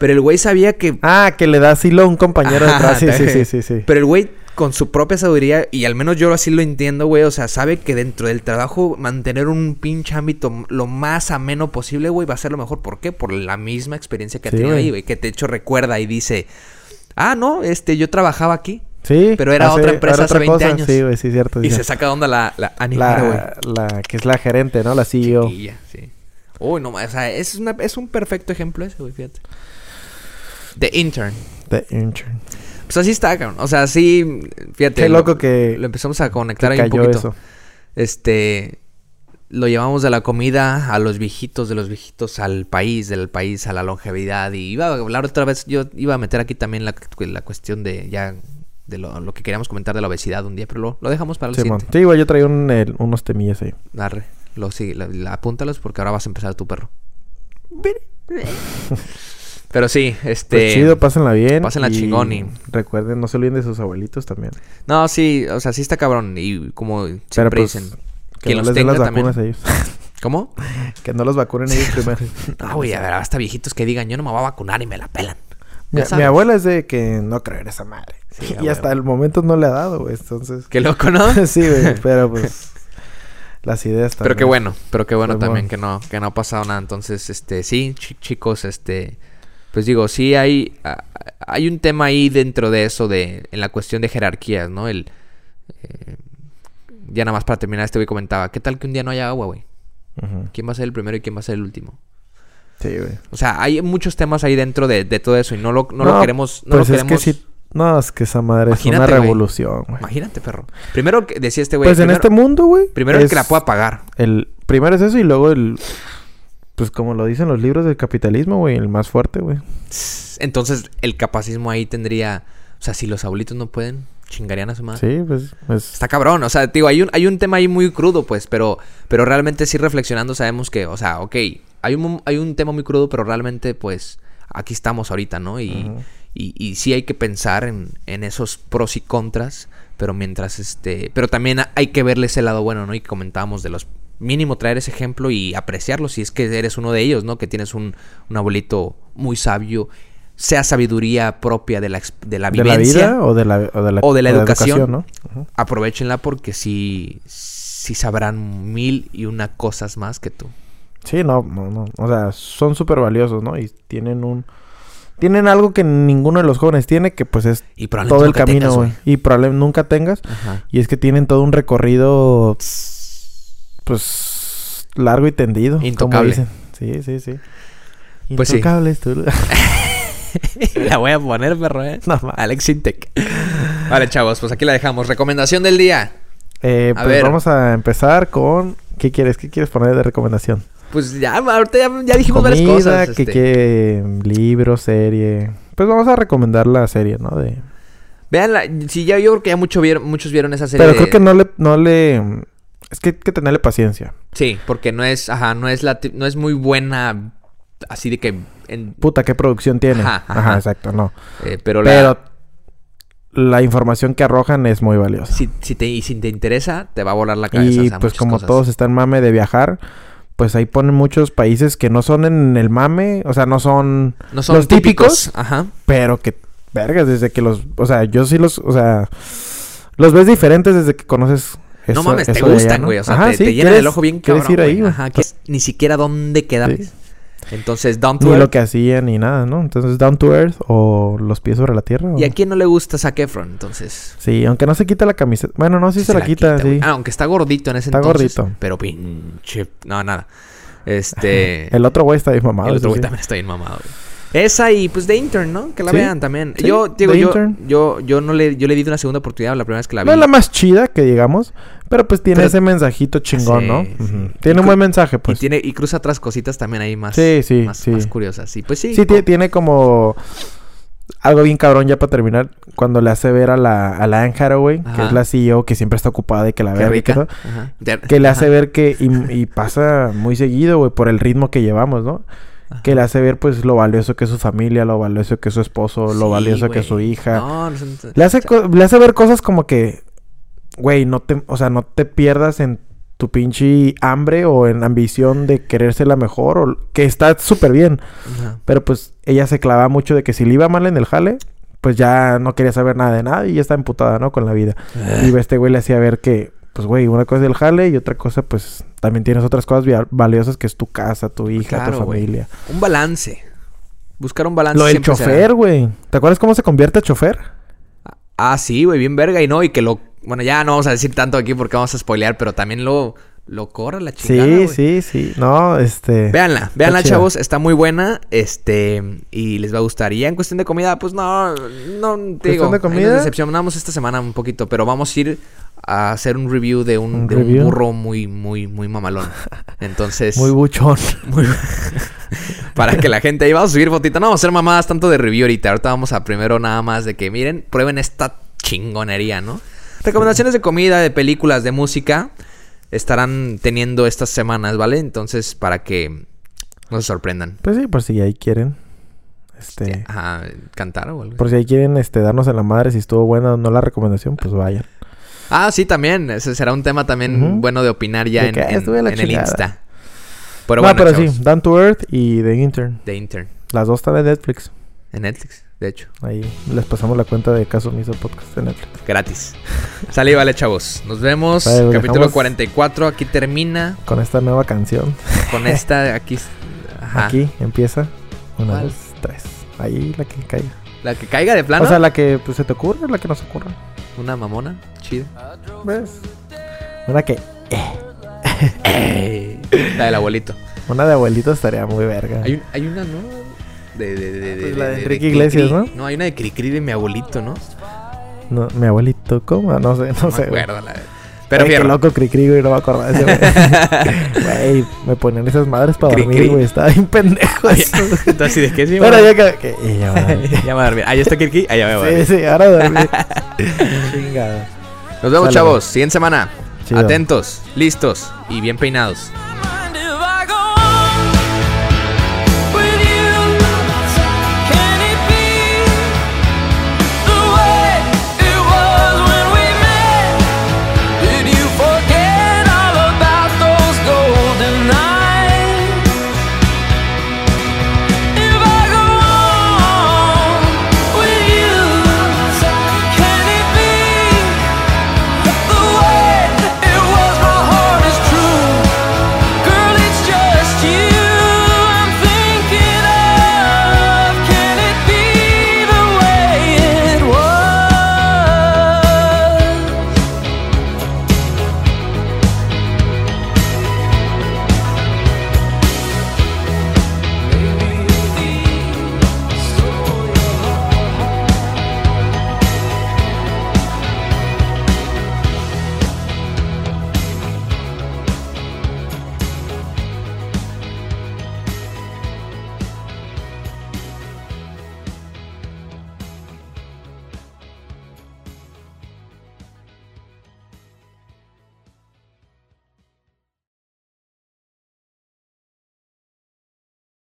S1: Pero el güey sabía que.
S2: Ah, que le da asilo a un compañero
S1: Ajá,
S2: detrás. Sí, sí, sí, sí, sí.
S1: Pero el güey con su propia sabiduría, y al menos yo así lo entiendo, güey, o sea, sabe que dentro del trabajo mantener un pinche ámbito lo más ameno posible, güey, va a ser lo mejor. ¿Por qué? Por la misma experiencia que ha
S2: Sí,
S1: tenido
S2: güey.
S1: ahí, güey, que de hecho recuerda y dice, ah, no, este, yo trabajaba aquí.
S2: Sí.
S1: Pero era otra empresa hace 20 años.
S2: Sí, güey, sí, cierto.
S1: Y se saca de onda la, la animera, güey.
S2: la, la que es la gerente, ¿no? La CEO.
S1: Chiquilla, sí. Uy, no, o sea, es, una, es un perfecto ejemplo ese, güey, fíjate. The Intern.
S2: The intern.
S1: Pues así está, cabrón. O sea, sí, fíjate.
S2: Qué
S1: lo-
S2: loco que,
S1: Lo empezamos a conectar ahí un poquito.
S2: eso.
S1: Este. Lo llevamos de la comida a los viejitos, de los viejitos al país, del país a la longevidad. Y iba a hablar otra vez, yo iba a meter aquí también la, la cuestión de ya. De lo, lo que queríamos comentar de la obesidad un día, pero lo, lo dejamos para el siguiente.
S2: Sí, güey, yo traía un, el- unos temillas ahí.
S1: Arre, lo sigue, la- la- apúntalos porque ahora vas a empezar tu perro. Pero sí, este.
S2: Pues chido, pásenla bien.
S1: pásenla chingón y-
S2: Recuerden, no se olviden de sus abuelitos también.
S1: No, sí, o sea, sí está cabrón. Y como siempre
S2: Pero pues,
S1: dicen.
S2: Que
S1: Quien
S2: no
S1: los
S2: les den las
S1: también.
S2: vacunas a ellos.
S1: ¿Cómo?
S2: que no los vacunen ellos primero.
S1: Ah, güey, a ver, hasta viejitos que digan, yo no me voy a vacunar y me la pelan.
S2: Mi, abuela es de que no creer esa madre.
S1: Sí,
S2: y hasta el momento no le ha dado, güey. Entonces.
S1: Qué loco, ¿no?
S2: sí, güey. Pero pues. las ideas
S1: Pero qué
S2: también.
S1: bueno, pero qué bueno
S2: Simón.
S1: también que no, que no ha pasado nada. Entonces, este, sí, chi- chicos, este, pues digo, sí hay, hay un tema ahí dentro de eso, de, en la cuestión de jerarquías, ¿no? El, eh, ya nada más para terminar, este güey comentaba, ¿qué tal que un día no haya agua, güey? ¿Quién va a ser el primero y quién va a ser el último?
S2: Sí, güey.
S1: O sea, hay muchos temas ahí dentro de, de todo eso y no lo, no lo queremos, no
S2: pues
S1: lo
S2: es
S1: queremos.
S2: que sí. No, es que esa madre es una
S1: Imagínate,
S2: revolución, güey.
S1: Imagínate, perro. Primero que decía este güey.
S2: Pues en
S1: primero-
S2: este mundo, güey.
S1: Primero el
S2: es
S1: que la pueda pagar.
S2: El primero es eso y luego el. Pues como lo dicen los libros del capitalismo, güey. El más fuerte, güey.
S1: Entonces, el capacismo ahí tendría. O sea, si los abuelitos no pueden, chingarían a su madre.
S2: Sí, pues. pues
S1: Está cabrón, o sea, digo, hay un, hay un tema ahí muy crudo, pues, pero, pero realmente sí reflexionando sabemos que, o sea, ok, hay un, hay un tema muy crudo, pero realmente, pues, aquí estamos ahorita, ¿no? Y, y, y sí hay que pensar en, en esos pros y contras, pero mientras, este, pero también hay que verle ese lado bueno, ¿no? Y comentábamos de los, mínimo traer ese ejemplo y apreciarlo, si es que eres uno de ellos, ¿no? Que tienes un, un abuelito muy sabio, sea sabiduría propia de la, de la
S2: ¿De
S1: vivencia
S2: la vida o de la, o de la,
S1: o de la educación.
S2: ¿no?
S1: Aprovechenla porque sí, sí sabrán mil y una cosas más que tú.
S2: Sí, no, no, no. O sea, son súper valiosos, ¿no? Y tienen un... Tienen algo que ninguno de los jóvenes tiene, que pues es
S1: Y
S2: todo el camino,
S1: tengas,
S2: güey. Y probablemente nunca tengas.
S1: Ajá.
S2: Y es que tienen todo un recorrido, pues, largo y tendido. como
S1: Intocable.
S2: dicen. Sí, sí, sí.
S1: Pues sí.
S2: Intocables, tú.
S1: la voy a poner, perro, ¿eh?
S2: No,
S1: Alex Intec. Vale, chavos, pues aquí la dejamos. Recomendación del día.
S2: Eh,
S1: A
S2: pues
S1: ver.
S2: vamos a empezar con... ¿Qué quieres? ¿Qué quieres poner de recomendación?
S1: Pues ya, ahorita ya, ya dijimos varias cosas.
S2: que
S1: este.
S2: quiere libro, serie. Pues vamos a recomendar la serie, ¿no? De...
S1: Veanla, si ya yo creo que ya mucho vieron, muchos vieron esa serie.
S2: Pero
S1: de-
S2: creo que no le, no le... Es que hay que tenerle paciencia.
S1: Sí, porque no es, ajá, no es la, no es muy buena, así de que, en-
S2: Puta, ¿qué producción tiene?
S1: Ajá,
S2: Ajá,
S1: ajá.
S2: exacto, no.
S1: eh, pero, la-
S2: Pero la información que arrojan es muy valiosa.
S1: si, si te, y si te interesa, te va a volar la cabeza.
S2: Y
S1: o sea,
S2: pues como
S1: cosas.
S2: todos están mame de viajar, pues ahí ponen muchos países que no son en el mame, o sea, no son,
S1: no son
S2: los
S1: típicos,
S2: típicos,
S1: ajá.
S2: pero que, vergas, desde que los, o sea, yo sí los, o sea, los ves diferentes desde que conoces.
S1: No mames, te gustan,
S2: ¿no?
S1: güey. O sea,
S2: Ajá,
S1: te,
S2: sí,
S1: te llenan el ojo bien
S2: quieres
S1: cabrón.
S2: ir ahí.
S1: Ajá, que ni siquiera dónde queda.
S2: Sí.
S1: Entonces, Down to
S2: Ni lo
S1: Earth.
S2: que hacían ni nada, ¿no? Entonces, Down to Earth o Los pies sobre la tierra. o-
S1: ¿Y a quién no le gusta Zac Efron? Entonces.
S2: Sí, aunque no se quita la camiseta. Bueno, no, sí,
S1: sí
S2: se, la, quita, sí.
S1: Ah, aunque está gordito en ese
S2: Está
S1: entonces.
S2: gordito.
S1: Pero pinche. No, nada. Este.
S2: El otro güey está bien mamado.
S1: el otro güey también está bien mamado, güey. Esa y pues The Intern, ¿no? Que la
S2: Sí,
S1: vean también.
S2: sí,
S1: yo, digo, yo, yo, yo no le, yo le di una segunda oportunidad la primera vez que la vi.
S2: No es la más chida que digamos, pero pues tiene
S1: Pero-
S2: ese mensajito chingón,
S1: Sí,
S2: ¿no?
S1: sí. Y
S2: Tiene un buen mensaje,
S1: y
S2: pues.
S1: tiene, y cruza otras cositas también ahí más,
S2: Sí, sí,
S1: más,
S2: sí.
S1: más curiosas. Y pues sí.
S2: Sí, tiene como algo bien cabrón ya para terminar. Cuando le hace ver a la, a la Anne Hathaway, que es la CEO, que siempre está ocupada y que la y
S1: rica. De-
S2: que le hace ver que, y, y pasa muy seguido, güey, por el ritmo que llevamos, ¿no?
S1: Ajá.
S2: Que le hace ver, pues, lo valioso que es su familia, lo valioso que es su esposo, lo valioso que es su hija.
S1: No, no son-
S2: Le hace, le hace ver cosas como que, güey, no te, o sea, no te pierdas en tu pinche hambre o en ambición de querer ser la mejor, o que está súper bien.
S1: Ajá.
S2: Pero pues ella se clava mucho de que si le iba mal en el jale, pues ya no quería saber nada de nada y ya está emputada, ¿no? Con la vida. Y este güey le hacía ver que, pues, güey, una cosa es el jale y otra cosa, pues, también tienes otras cosas valiosas que es tu casa, tu hija,
S1: Claro,
S2: tu familia.
S1: Un balance. Buscar un balance.
S2: Lo del chofer, güey. ¿Te acuerdas cómo se convierte a chofer?
S1: Ah, sí, güey, bien verga. Y no, y que lo. Bueno, ya no vamos a decir tanto aquí porque vamos a spoilear, pero también lo. Lo corre la chingada.
S2: Sí, sí, sí. No, este...
S1: Véanla,
S2: chida.
S1: chavos, está muy buena, este, y les va a gustar. Y ya en cuestión de comida, pues no, no, te digo,
S2: de comida?
S1: nos decepcionamos esta semana un poquito, pero vamos a ir a hacer un review de un,
S2: ¿Un
S1: de un burro muy, muy, muy mamalón. Entonces,
S2: Muy buchón.
S1: muy- para que la gente ahí vamos a subir fotito, no vamos a hacer mamadas tanto de review ahorita, ahorita vamos a primero nada más de que miren, prueben esta chingonería, ¿no? Recomendaciones de comida, de películas, de música estarán teniendo estas semanas, ¿vale? Entonces, para que no se sorprendan.
S2: Pues sí, por si ahí quieren. Este...
S1: Ajá, cantar o algo.
S2: Por si ahí quieren este, darnos en la madre si estuvo buena o no la recomendación, pues vayan.
S1: Ah, sí, también. Ese será un tema también bueno de opinar ya
S2: De
S1: en,
S2: que, "Ah,
S1: en- el
S2: chingada".
S1: Insta. Pero
S2: no,
S1: bueno,
S2: pero
S1: chavos,
S2: sí, Down to Earth y The Intern.
S1: de Intern.
S2: Las dos están en Netflix.
S1: En Netflix, de hecho.
S2: Ahí les pasamos la cuenta de Caso Miso Podcast de Netflix.
S1: Gratis. Sale y vale, chavos. Nos vemos.
S2: Vale, lo
S1: Capítulo
S2: dejamos.
S1: 44. Aquí termina.
S2: Con esta nueva canción.
S1: Con esta aquí. Ajá.
S2: Aquí empieza. Una,
S1: ¿Cuál?
S2: dos, tres. Ahí la que caiga.
S1: La que caiga de plano.
S2: O sea, la que pues, se te ocurre, la que no se ocurre.
S1: Una mamona. Chida.
S2: ¿Ves? Una que.
S1: La del abuelito.
S2: Una de abuelito estaría muy verga.
S1: Hay, hay una, ¿no? De, de, de, de,
S2: Pues la de Enrique
S1: Cricri.
S2: Iglesias, ¿no?
S1: No, hay una de Cricri de mi abuelito, ¿no?
S2: No, mi abuelito, ¿cómo? No sé, no,
S1: No,
S2: sé.
S1: me acuerdo. La... Pero
S2: Ay, qué loco Cricri, güey, no me acordaba de ese güey. Güey, me ponían esas madres para
S1: Cri-cri.
S2: dormir, güey. Estaba bien pendejo eso.
S1: Entonces, ¿de qué sí?
S2: Bueno, ya que... que- y ya va a
S1: ya me voy a dormir. Ah, ya está. Ah, ya me voy a
S2: Sí,
S1: dormir.
S2: sí, ahora dormir. Chingada.
S1: Nos vemos,
S2: Sale,
S1: chavos. Siguiente semana.
S2: Chido.
S1: Atentos, listos y bien peinados.